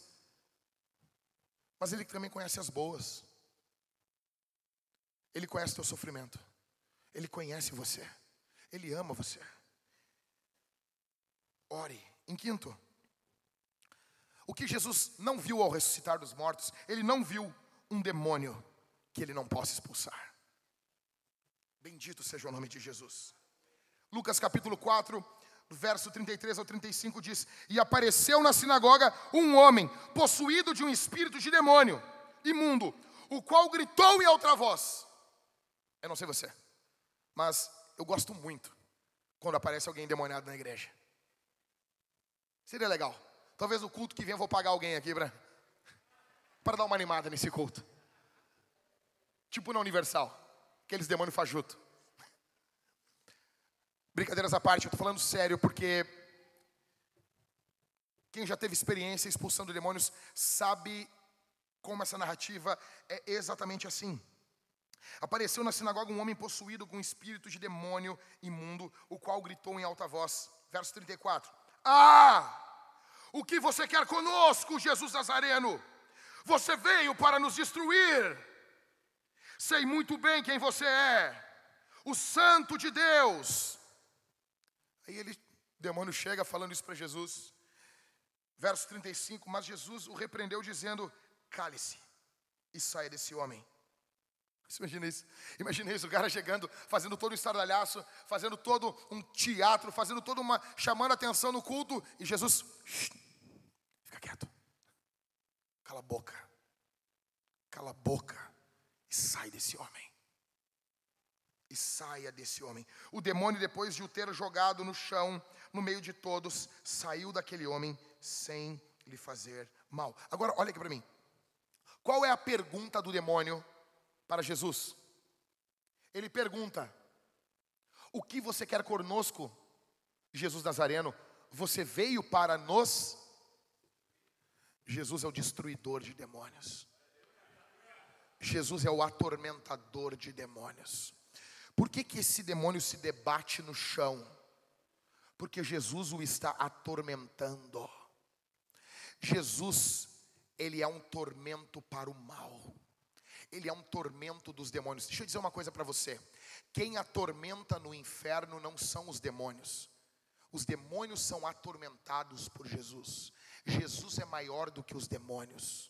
Mas ele também conhece as boas. Ele conhece o teu sofrimento. Ele conhece você. Ele ama você. Ore. Em quinto, o que Jesus não viu ao ressuscitar dos mortos, ele não viu um demônio que ele não possa expulsar. Bendito seja o nome de Jesus. Lucas capítulo 4, verso 33 ao 35 diz: E apareceu na sinagoga um homem possuído de um espírito de demônio imundo, o qual gritou em outra voz. Eu não sei você, mas eu gosto muito quando aparece alguém endemoniado na igreja. Seria legal. Talvez o culto que vem eu vou pagar alguém aqui para dar uma animada nesse culto. Tipo na Universal, aqueles demônios fajuto. Brincadeiras à parte, eu estou falando sério porque quem já teve experiência expulsando demônios sabe como essa narrativa é exatamente assim. Apareceu na sinagoga um homem possuído com um espírito de demônio imundo, o qual gritou em alta voz. Verso 34. Ah! O que você quer conosco, Jesus Nazareno? Você veio para nos destruir. Sei muito bem quem você é, o Santo de Deus. Aí ele, o demônio chega falando isso para Jesus. Verso 35, mas Jesus o repreendeu dizendo: Cale-se e saia desse homem. Imagina isso. Imagina isso, o cara chegando, fazendo todo um estardalhaço, fazendo todo um teatro, fazendo toda uma. chamando atenção no culto, e Jesus. Fica quieto. Cala a boca. Cala a boca. E sai desse homem e saia desse homem. O demônio, depois de o ter jogado no chão, no meio de todos, saiu daquele homem sem lhe fazer mal. Agora, olha aqui para mim. Qual é a pergunta do demônio para Jesus? Ele pergunta: O que você quer conosco, Jesus Nazareno? Você veio para nos. Jesus é o destruidor de demônios. Jesus é o atormentador de demônios. Por que, que esse demônio se debate no chão? Porque Jesus o está atormentando. Jesus, ele é um tormento para o mal. Ele é um tormento dos demônios. Deixa eu dizer uma coisa para você. Quem atormenta no inferno não são os demônios. Os demônios são atormentados por Jesus. Jesus é maior do que os demônios.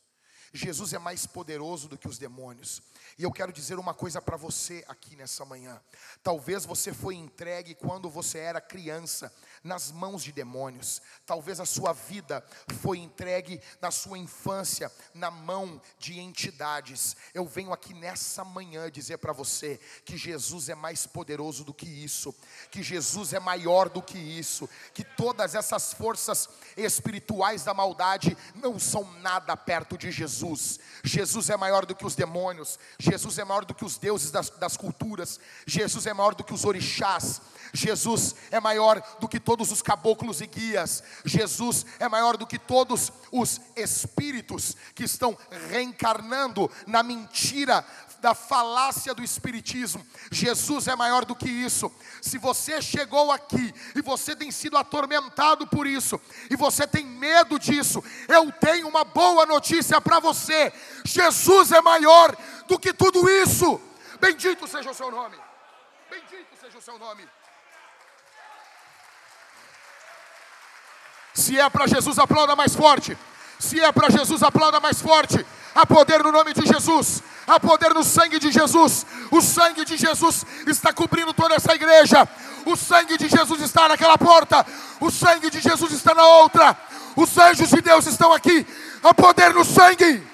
Jesus é mais poderoso do que os demônios. E eu quero dizer uma coisa para você aqui nessa manhã. Talvez você foi entregue quando você era criança nas mãos de demônios. Talvez a sua vida foi entregue na sua infância na mão de entidades. Eu venho aqui nessa manhã dizer para você que Jesus é mais poderoso do que isso, que Jesus é maior do que isso, que todas essas forças espirituais da maldade não são nada perto de Jesus. Jesus. Jesus é maior do que os demônios, Jesus é maior do que os deuses das, das culturas, Jesus é maior do que os orixás, Jesus é maior do que todos os caboclos e guias, Jesus é maior do que todos os espíritos que estão reencarnando na mentira da falácia do espiritismo. Jesus é maior do que isso. Se você chegou aqui e você tem sido atormentado por isso, e você tem medo disso, eu tenho uma boa notícia para você: Jesus é maior do que tudo isso. Bendito seja o seu nome. Bendito seja o seu nome. Se é para Jesus, aplauda mais forte. Se é para Jesus, aplauda mais forte. Há poder no nome de Jesus. Há poder no sangue de Jesus. O sangue de Jesus está cobrindo toda essa igreja. O sangue de Jesus está naquela porta. O sangue de Jesus está na outra. Os anjos de Deus estão aqui. Há poder no sangue.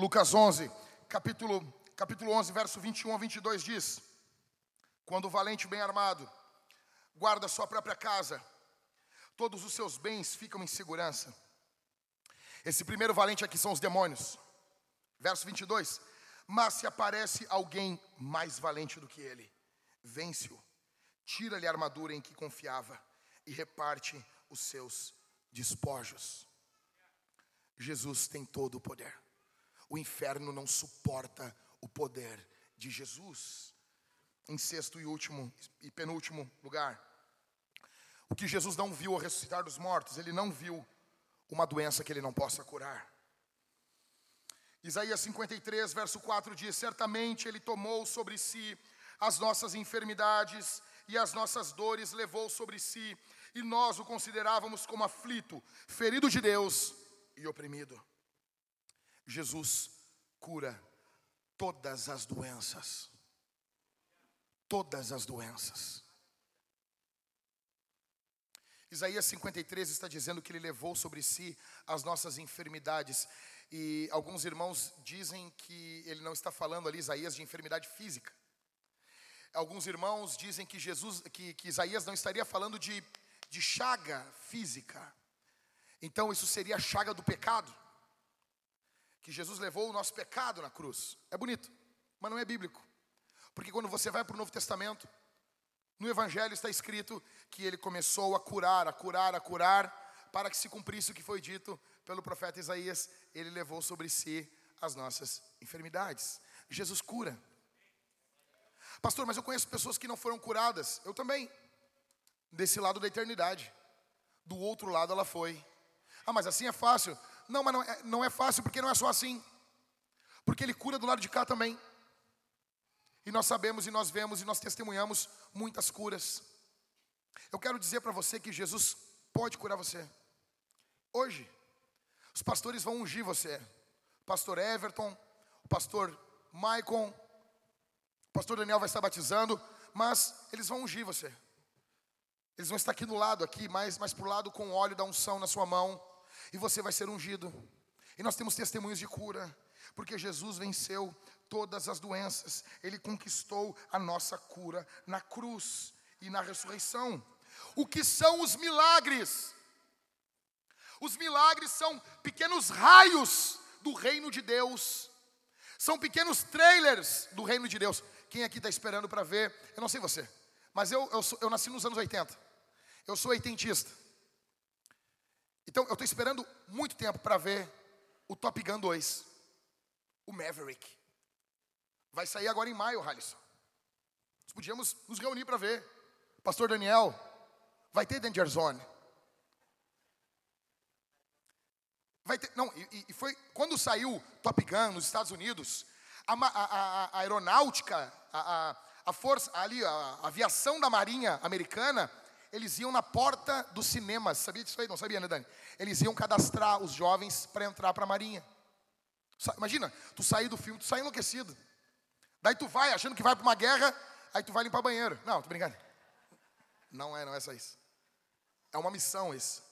Lucas 11, capítulo, capítulo 11, verso 21 a 22 diz: Quando o valente bem armado guarda sua própria casa, todos os seus bens ficam em segurança. Esse primeiro valente aqui são os demônios. Verso 22: Mas se aparece alguém mais valente do que ele, vence-o, tira-lhe a armadura em que confiava e reparte os seus despojos. Jesus tem todo o poder o inferno não suporta o poder de Jesus. Em sexto e último e penúltimo lugar, o que Jesus não viu ao ressuscitar dos mortos, ele não viu uma doença que ele não possa curar. Isaías 53, verso 4 diz: Certamente ele tomou sobre si as nossas enfermidades e as nossas dores levou sobre si, e nós o considerávamos como aflito, ferido de Deus e oprimido. Jesus cura todas as doenças. Todas as doenças. Isaías 53 está dizendo que ele levou sobre si as nossas enfermidades. E alguns irmãos dizem que ele não está falando ali, Isaías, de enfermidade física. Alguns irmãos dizem que Jesus, que, que Isaías não estaria falando de, de chaga física. Então isso seria a chaga do pecado que Jesus levou o nosso pecado na cruz. É bonito, mas não é bíblico. Porque quando você vai para o Novo Testamento, no Evangelho está escrito que ele começou a curar, a curar, a curar, para que se cumprisse o que foi dito pelo profeta Isaías, ele levou sobre si as nossas enfermidades. Jesus cura. Pastor, mas eu conheço pessoas que não foram curadas. Eu também. Desse lado da eternidade. Do outro lado ela foi. Ah, mas assim é fácil. Não, mas não é, não é fácil porque não é só assim. Porque Ele cura do lado de cá também. E nós sabemos e nós vemos e nós testemunhamos muitas curas. Eu quero dizer para você que Jesus pode curar você. Hoje, os pastores vão ungir você. O pastor Everton, o pastor Maicon, o pastor Daniel vai estar batizando, mas eles vão ungir você. Eles vão estar aqui do lado, aqui, mais, mais para o lado com o óleo da unção na sua mão e você vai ser ungido. E nós temos testemunhos de cura, porque Jesus venceu todas as doenças, ele conquistou a nossa cura na cruz e na ressurreição. O que são os milagres? Os milagres são pequenos raios do reino de Deus, são pequenos trailers do reino de Deus. Quem aqui está esperando para ver? Eu não sei você, mas eu, eu, sou, eu nasci nos anos 80, eu sou oitentista. Então eu estou esperando muito tempo para ver o Top Gun 2, o Maverick. Vai sair agora em maio, Halisson. Nós podíamos nos reunir para ver. Pastor Daniel, vai ter Danger Zone. Vai ter, não, e, e foi quando saiu Top Gun nos Estados Unidos, a, a, a, a aeronáutica, a, a, força ali, a aviação da Marinha americana eles iam na porta dos cinemas. Sabia disso aí? Não sabia, né, Dani? Eles iam cadastrar os jovens para entrar para a Marinha. Imagina, tu sair do filme, tu sai enlouquecido. Daí tu vai achando que vai para uma guerra, aí tu vai limpar banheiro. Não, tô brincando. Não é, não é só isso. É uma missão isso.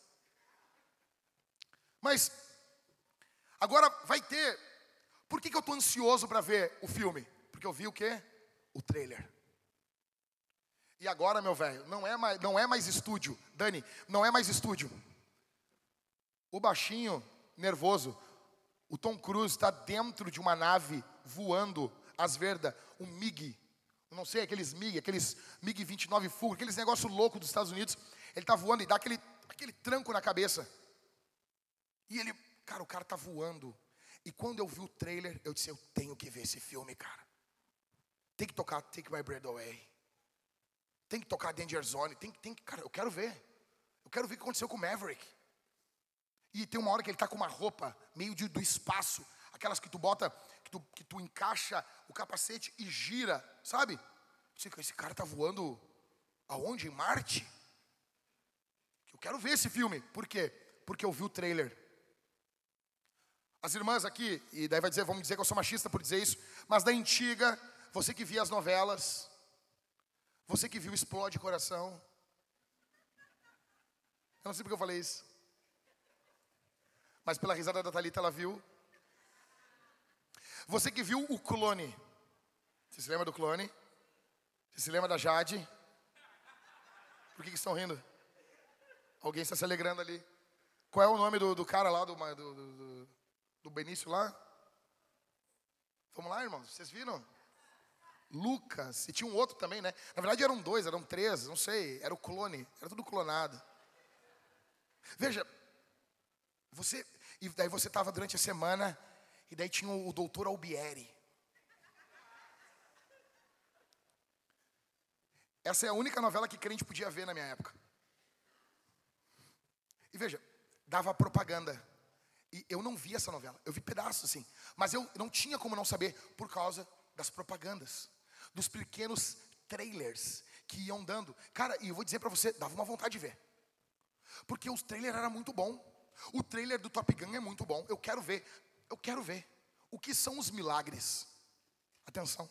Mas, agora vai ter. Por que, que eu estou ansioso para ver o filme? Porque eu vi o quê? O trailer. E agora, meu velho, não é mais, não é mais estúdio. Dani, não é mais estúdio. O baixinho, nervoso, o Tom Cruise está dentro de uma nave voando às verdas, um MiG, não sei, aqueles MiG, aqueles MiG-29 Full, aqueles negócio louco dos Estados Unidos. Ele tá voando e dá aquele, aquele tranco na cabeça. E ele, cara, o cara tá voando. E quando eu vi o trailer, eu disse, eu tenho que ver esse filme, cara. Tem que tocar Take My Breath Away. Tem que tocar Danger Zone. Tem, tem, cara, eu quero ver. Eu quero ver o que aconteceu com o Maverick. E tem uma hora que ele está com uma roupa meio de, do espaço, aquelas que tu bota, que tu, que tu encaixa o capacete e gira, sabe? Esse cara está voando aonde? Em Marte? Eu quero ver esse filme. Por quê? Porque eu vi o trailer. As irmãs aqui, e daí vai dizer, vamos dizer que eu sou machista por dizer isso, mas da antiga, você que via as novelas, você que viu Explode Coração. Eu não sei porque eu falei isso. Mas pela risada da Thalita ela viu. Você que viu o clone. Você se lembra do clone? Você se lembra da Jade? Por que, que estão rindo? Alguém está se alegrando ali. Qual é o nome do, do cara lá, do, do, do, do Benício lá? Vamos lá, irmãos, vocês viram? Lucas, e tinha um outro também, né? Na verdade eram dois, eram três, não sei, era o clone, era tudo clonado. Veja, você, e daí você estava durante a semana, e daí tinha o, doutor Albieri. Essa é a única novela que crente podia ver na minha época. E veja, dava propaganda. E eu não vi essa novela, eu vi pedaços assim. Mas eu não tinha como não saber por causa das propagandas, dos pequenos trailers que iam dando. Cara, e eu vou dizer para você, dava uma vontade de ver. Porque os trailers era muito bom. O trailer do Top Gun é muito bom. Eu quero ver. Eu quero ver. O que são os milagres? Atenção.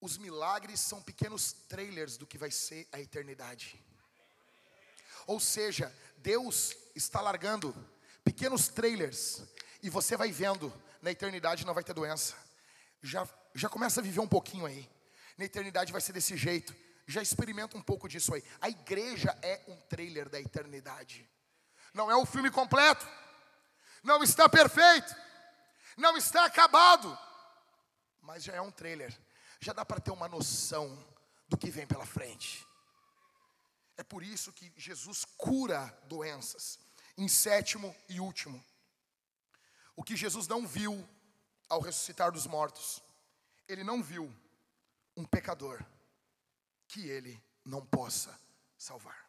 Os milagres são pequenos trailers do que vai ser a eternidade. Ou seja, Deus está largando pequenos trailers e você vai vendo, na eternidade não vai ter doença. Já, já começa a viver um pouquinho aí. Na eternidade vai ser desse jeito. Já experimenta um pouco disso aí. A igreja é um trailer da eternidade. Não é o filme completo. Não está perfeito. Não está acabado. Mas já é um trailer. Já dá para ter uma noção do que vem pela frente. É por isso que Jesus cura doenças. Em sétimo e último, o que Jesus não viu ao ressuscitar dos mortos, ele não viu um pecador que ele não possa salvar.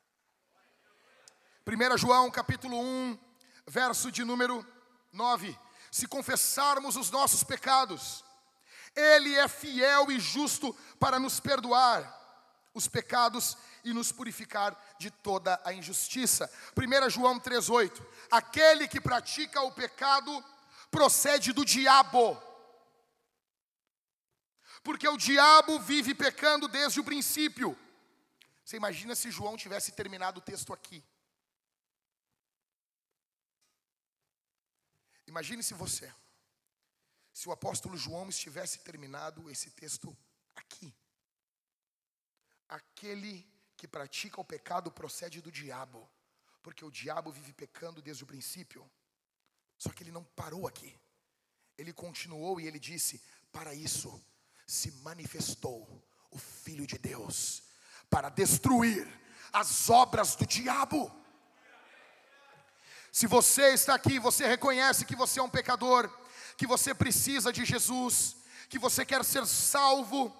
1 João capítulo 1, verso de número 9: Se confessarmos os nossos pecados, Ele é fiel e justo para nos perdoar os pecados e nos purificar de toda a injustiça. 1 João 3,8: Aquele que pratica o pecado procede do diabo, porque o diabo vive pecando desde o princípio. Você imagina se João tivesse terminado o texto aqui. Imagine se você, se o apóstolo João estivesse terminado esse texto aqui. Aquele que pratica o pecado procede do diabo, porque o diabo vive pecando desde o princípio. Só que ele não parou aqui. Ele continuou e ele disse: Para isso se manifestou o Filho de Deus, para destruir as obras do diabo. Se você está aqui, você reconhece que você é um pecador, que você precisa de Jesus, que você quer ser salvo,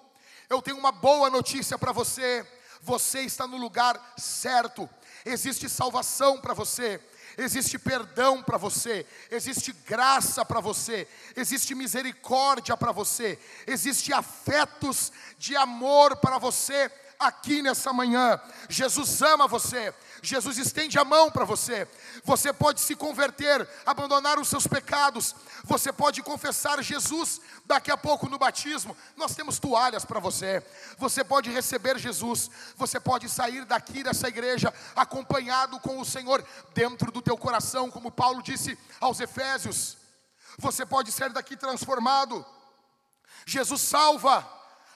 eu tenho uma boa notícia para você você está no lugar certo. Existe salvação para você, existe perdão para você, existe graça para você, existe misericórdia para você, existe afetos de amor para você aqui nessa manhã. Jesus ama você, Jesus estende a mão para você. Você pode se converter, abandonar os seus pecados. Você pode confessar Jesus daqui a pouco no batismo. Nós temos toalhas para você. Você pode receber Jesus. Você pode sair daqui dessa igreja acompanhado com o Senhor dentro do teu coração, como Paulo disse aos Efésios. Você pode sair daqui transformado. Jesus salva.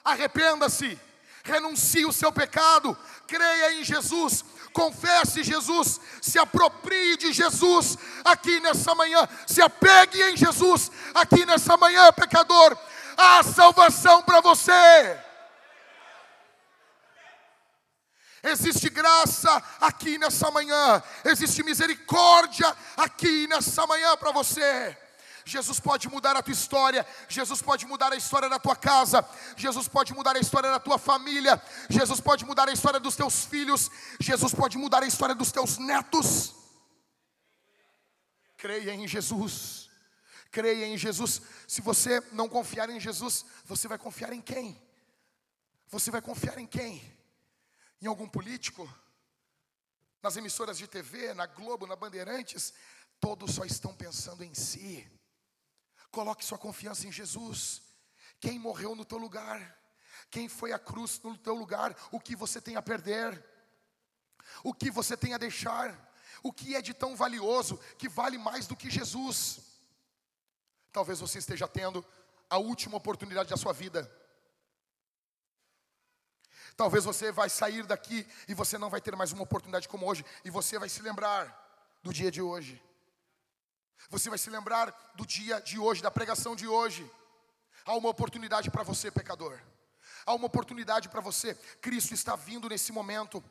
Arrependa-se renuncie o seu pecado, creia em Jesus, confesse Jesus, se aproprie de Jesus aqui nessa manhã, se apegue em Jesus aqui nessa manhã, pecador. Há salvação para você. Existe graça aqui nessa manhã, existe misericórdia aqui nessa manhã para você. Jesus pode mudar a tua história, Jesus pode mudar a história da tua casa, Jesus pode mudar a história da tua família, Jesus pode mudar a história dos teus filhos, Jesus pode mudar a história dos teus netos. Creia em Jesus, creia em Jesus. Se você não confiar em Jesus, você vai confiar em quem? Você vai confiar em quem? Em algum político? Nas emissoras de TV, na Globo, na Bandeirantes? Todos só estão pensando em si. Coloque sua confiança em Jesus. Quem morreu no teu lugar? Quem foi à cruz no teu lugar? O que você tem a perder? O que você tem a deixar? O que é de tão valioso que vale mais do que Jesus? Talvez você esteja tendo a última oportunidade da sua vida. Talvez você vai sair daqui e você não vai ter mais uma oportunidade como hoje, e você vai se lembrar do dia de hoje. Você vai se lembrar do dia de hoje, da pregação de hoje. Há uma oportunidade para você, pecador. Há uma oportunidade para você. Cristo está vindo nesse momento.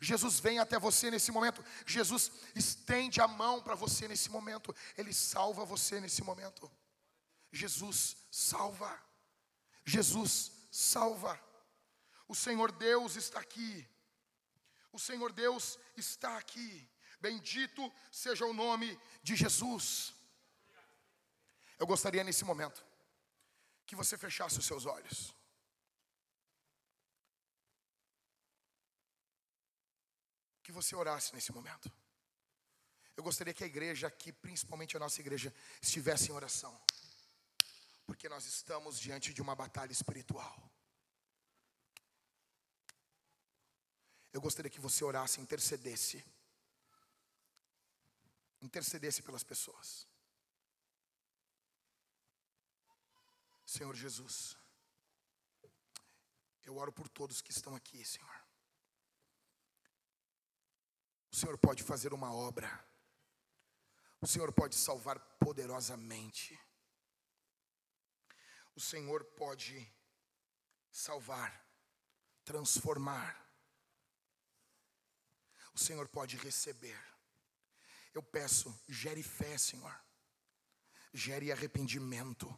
Jesus vem até você nesse momento. Jesus estende a mão para você nesse momento. Ele salva você nesse momento. Jesus salva. Jesus salva. O Senhor Deus está aqui. O Senhor Deus está aqui. Bendito seja o nome de Jesus. Eu gostaria nesse momento que você fechasse os seus olhos. Que você orasse nesse momento. Eu gostaria que a igreja aqui, principalmente a nossa igreja, estivesse em oração. Porque nós estamos diante de uma batalha espiritual. Eu gostaria que você orasse, intercedesse intercedesse pelas pessoas. Senhor Jesus, eu oro por todos que estão aqui, Senhor. O Senhor pode fazer uma obra, o Senhor pode salvar poderosamente, o Senhor pode salvar, transformar, o Senhor pode receber. Eu peço, gere fé, Senhor. Gere arrependimento.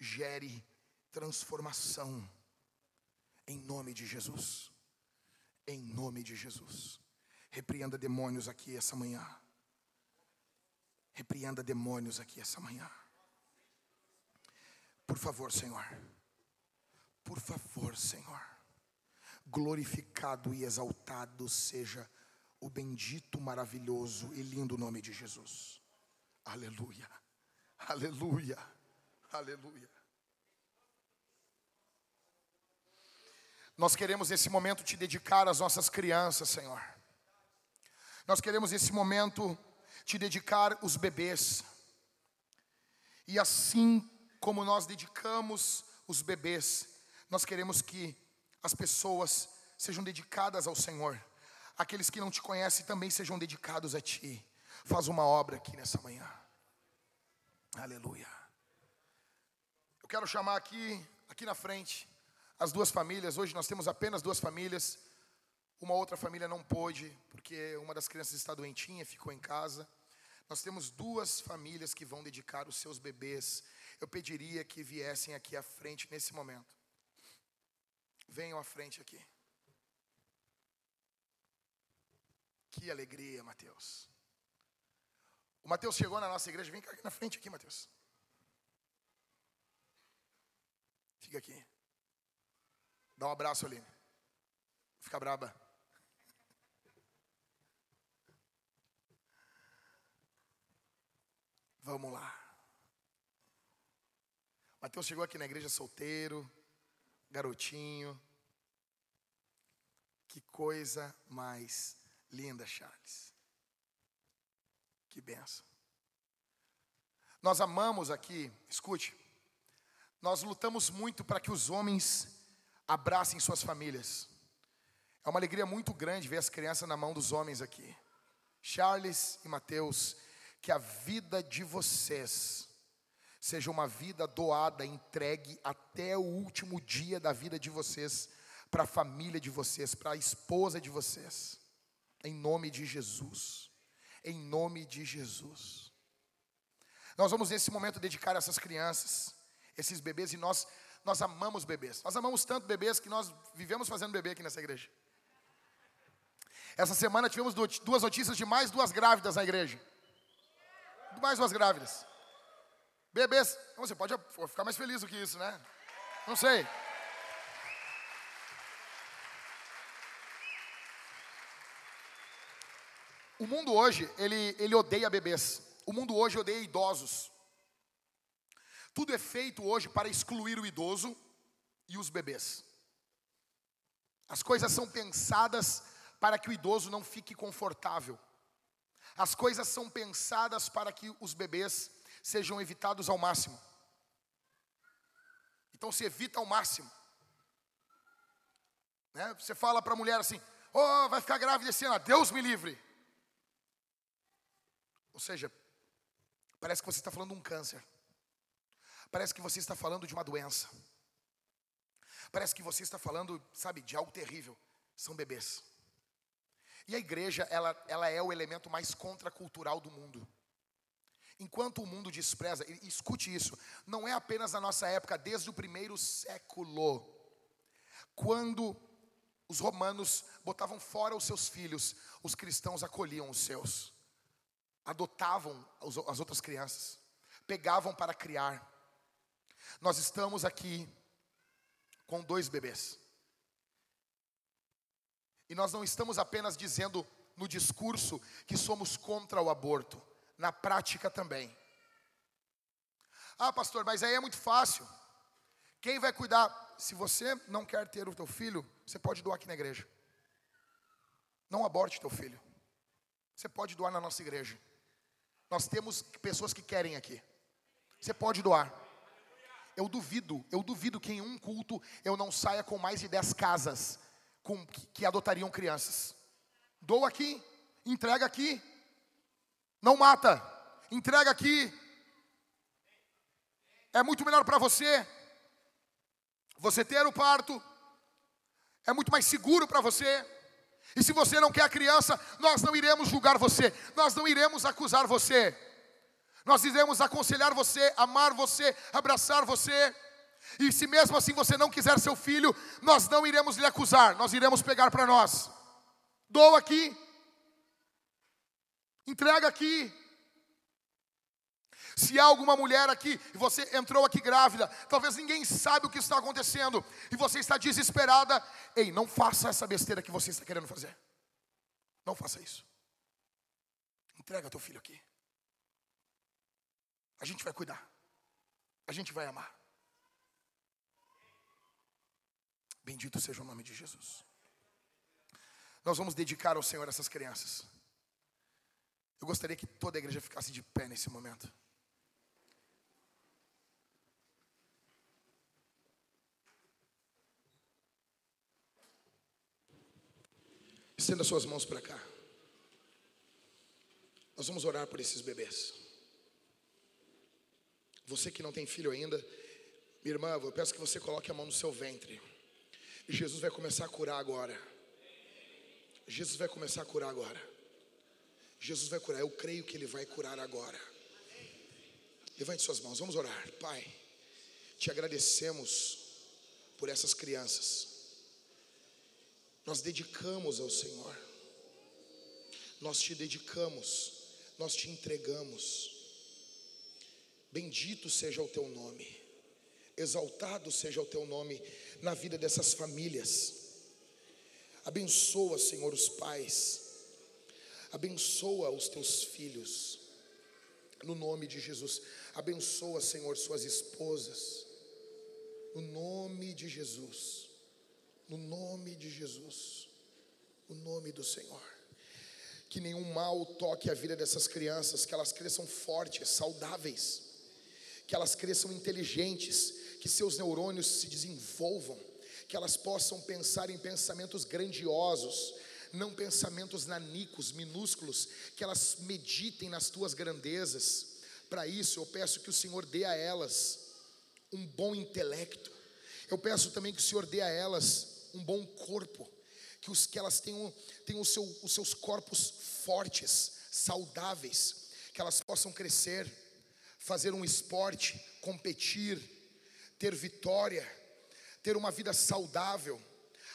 Gere transformação. Em nome de Jesus. Em nome de Jesus. Repreenda demônios aqui essa manhã. Repreenda demônios aqui essa manhã. Por favor, Senhor. Por favor, Senhor. Glorificado e exaltado seja o bendito, maravilhoso e lindo nome de Jesus. Aleluia, aleluia, aleluia. Nós queremos nesse momento te dedicar às nossas crianças, Senhor. Nós queremos nesse momento te dedicar os bebês. E assim como nós dedicamos os bebês, nós queremos que as pessoas sejam dedicadas ao Senhor aqueles que não te conhecem também sejam dedicados a ti. Faz uma obra aqui nessa manhã. Aleluia. Eu quero chamar aqui, aqui na frente, as duas famílias. Hoje nós temos apenas duas famílias. Uma outra família não pôde, porque uma das crianças está doentinha, ficou em casa. Nós temos duas famílias que vão dedicar os seus bebês. Eu pediria que viessem aqui à frente nesse momento. Venham à frente aqui. Que alegria, Mateus. O Mateus chegou na nossa igreja. Vem cá aqui na frente, aqui, Mateus. Fica aqui. Dá um abraço ali. Fica braba. Vamos lá. Mateus chegou aqui na igreja solteiro, garotinho. Que coisa mais Linda, Charles. Que benção. Nós amamos aqui, escute, nós lutamos muito para que os homens abracem suas famílias. É uma alegria muito grande ver as crianças na mão dos homens aqui. Charles e Mateus, que a vida de vocês seja uma vida doada, entregue até o último dia da vida de vocês para a família de vocês, para a esposa de vocês. Em nome de Jesus. Em nome de Jesus. Nós vamos nesse momento dedicar essas crianças, esses bebês, e nós, nós amamos bebês. Nós amamos tanto bebês que nós vivemos fazendo bebê aqui nessa igreja. Essa semana tivemos duas notícias de mais duas grávidas na igreja. Mais duas grávidas. Bebês. Você pode ficar mais feliz do que isso, né? Não sei. O mundo hoje, ele, ele odeia bebês. O mundo hoje odeia idosos. Tudo é feito hoje para excluir o idoso e os bebês. As coisas são pensadas para que o idoso não fique confortável. As coisas são pensadas para que os bebês sejam evitados ao máximo. Então se evita ao máximo. Né? Você fala para a mulher assim: Oh, vai ficar grávida esse ano, Deus me livre. Ou seja, parece que você está falando de um câncer. Parece que você está falando de uma doença. Parece que você está falando, sabe, de algo terrível. São bebês. E a igreja, ela, ela é o elemento mais contracultural do mundo. Enquanto o mundo despreza, e escute isso, não é apenas na nossa época, desde o primeiro século, quando os romanos botavam fora os seus filhos, os cristãos acolhiam os seus, adotavam as outras crianças, pegavam para criar. Nós estamos aqui com dois bebês. E nós não estamos apenas dizendo no discurso que somos contra o aborto, na prática também. Ah, pastor, mas aí é muito fácil. Quem vai cuidar? Se você não quer ter o teu filho, você pode doar aqui na igreja. Não aborte teu filho. Você pode doar na nossa igreja. Nós temos pessoas que querem aqui. Você pode doar. Eu duvido, eu duvido que em um culto eu não saia com mais de dez casas com, que, que adotariam crianças. Doa aqui, entrega aqui. Não mata, entrega aqui. É muito melhor para você. Você ter o parto é muito mais seguro para você. E se você não quer a criança, nós não iremos julgar você, nós não iremos acusar você. Nós iremos aconselhar você, amar você, abraçar você. E se mesmo assim você não quiser seu filho, nós não iremos lhe acusar, nós iremos pegar para nós. Doa aqui, entrega aqui. Se há alguma mulher aqui e você entrou aqui grávida, talvez ninguém sabe o que está acontecendo e você está desesperada, ei, não faça essa besteira que você está querendo fazer. Não faça isso. Entrega teu filho aqui. A gente vai cuidar. A gente vai amar. Bendito seja o nome de Jesus. Nós vamos dedicar ao Senhor essas crianças. Eu gostaria que toda a igreja ficasse de pé nesse momento. Estenda suas mãos para cá. Nós vamos orar por esses bebês. Você que não tem filho ainda, minha irmã, eu peço que você coloque a mão no seu ventre. Jesus vai começar a curar agora. Jesus vai começar a curar agora. Jesus vai curar. Eu creio que Ele vai curar agora. Levante suas mãos, vamos orar. Pai, te agradecemos por essas crianças. Nós dedicamos ao Senhor. Nós te dedicamos. Nós te entregamos. Bendito seja o teu nome. Exaltado seja o teu nome na vida dessas famílias. Abençoa, Senhor, os pais. Abençoa os teus filhos. No nome de Jesus. Abençoa, Senhor, suas esposas. No nome de Jesus. No nome de Jesus. No nome do Senhor. Que nenhum mal toque a vida dessas crianças, que elas cresçam fortes, saudáveis, que elas cresçam inteligentes, que seus neurônios se desenvolvam, que elas possam pensar em pensamentos grandiosos, não pensamentos nanicos, minúsculos, que elas meditem nas tuas grandezas. Para isso, eu peço que o Senhor dê a elas um bom intelecto. Eu peço também que o Senhor dê a elas um bom corpo, que, os, que elas tenham, tenham seu, os seus corpos fortes, saudáveis, que elas possam crescer, fazer um esporte, competir, ter vitória, ter uma vida saudável.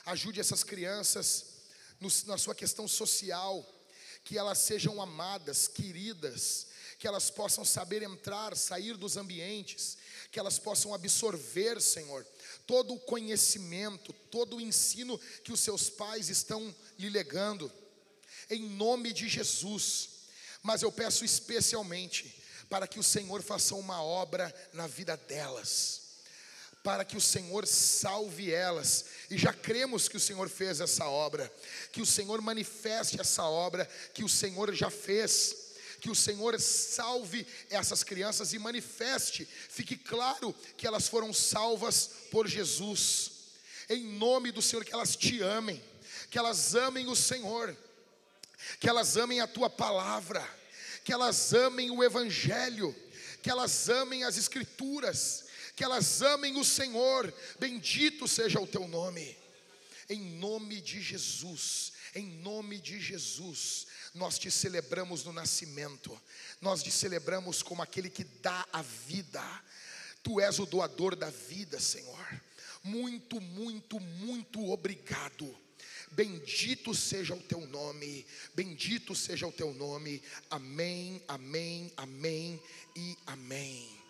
Ajude essas crianças no, na sua questão social, que elas sejam amadas, queridas, que elas possam saber entrar, sair dos ambientes, que elas possam absorver, Senhor, todo o conhecimento, todo o ensino que os seus pais estão lhe legando, em nome de Jesus. Mas eu peço especialmente para que o Senhor faça uma obra na vida delas para que o Senhor salve elas. E já cremos que o Senhor fez essa obra, que o Senhor manifeste essa obra que o Senhor já fez. Que o Senhor salve essas crianças e manifeste, fique claro que elas foram salvas por Jesus. Em nome do Senhor, que elas te amem, que elas amem o Senhor, que elas amem a tua palavra, que elas amem o Evangelho, que elas amem as Escrituras, que elas amem o Senhor, bendito seja o teu nome, em nome de Jesus, em nome de Jesus, nós te celebramos no nascimento, nós te celebramos como aquele que dá a vida, tu és o doador da vida, Senhor, muito, muito, muito obrigado. Bendito seja o teu nome, bendito seja o teu nome. Amém, amém, amém e amém.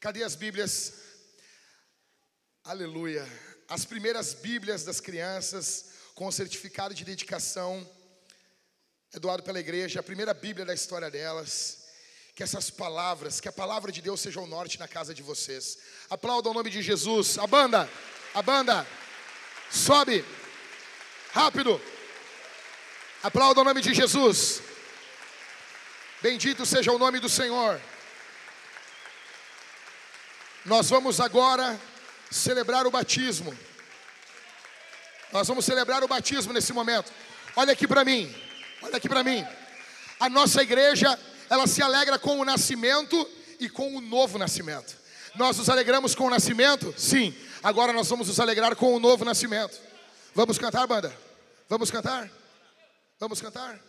Cadê as Bíblias? Aleluia. As primeiras Bíblias das crianças com certificado de dedicação é doado pela igreja, a primeira Bíblia da história delas. Que essas palavras, que a palavra de Deus seja o norte na casa de vocês. Aplauda o nome de Jesus. A banda, a banda, sobe, rápido. Aplauda o nome de Jesus. Bendito seja o nome do Senhor. Nós vamos agora celebrar o batismo. Nós vamos celebrar o batismo nesse momento. Olha aqui para mim. Olha aqui para mim. A nossa igreja, ela se alegra com o nascimento e com o novo nascimento. Nós nos alegramos com o nascimento? Sim. Agora nós vamos nos alegrar com o novo nascimento. Vamos cantar, banda? Vamos cantar? Vamos cantar?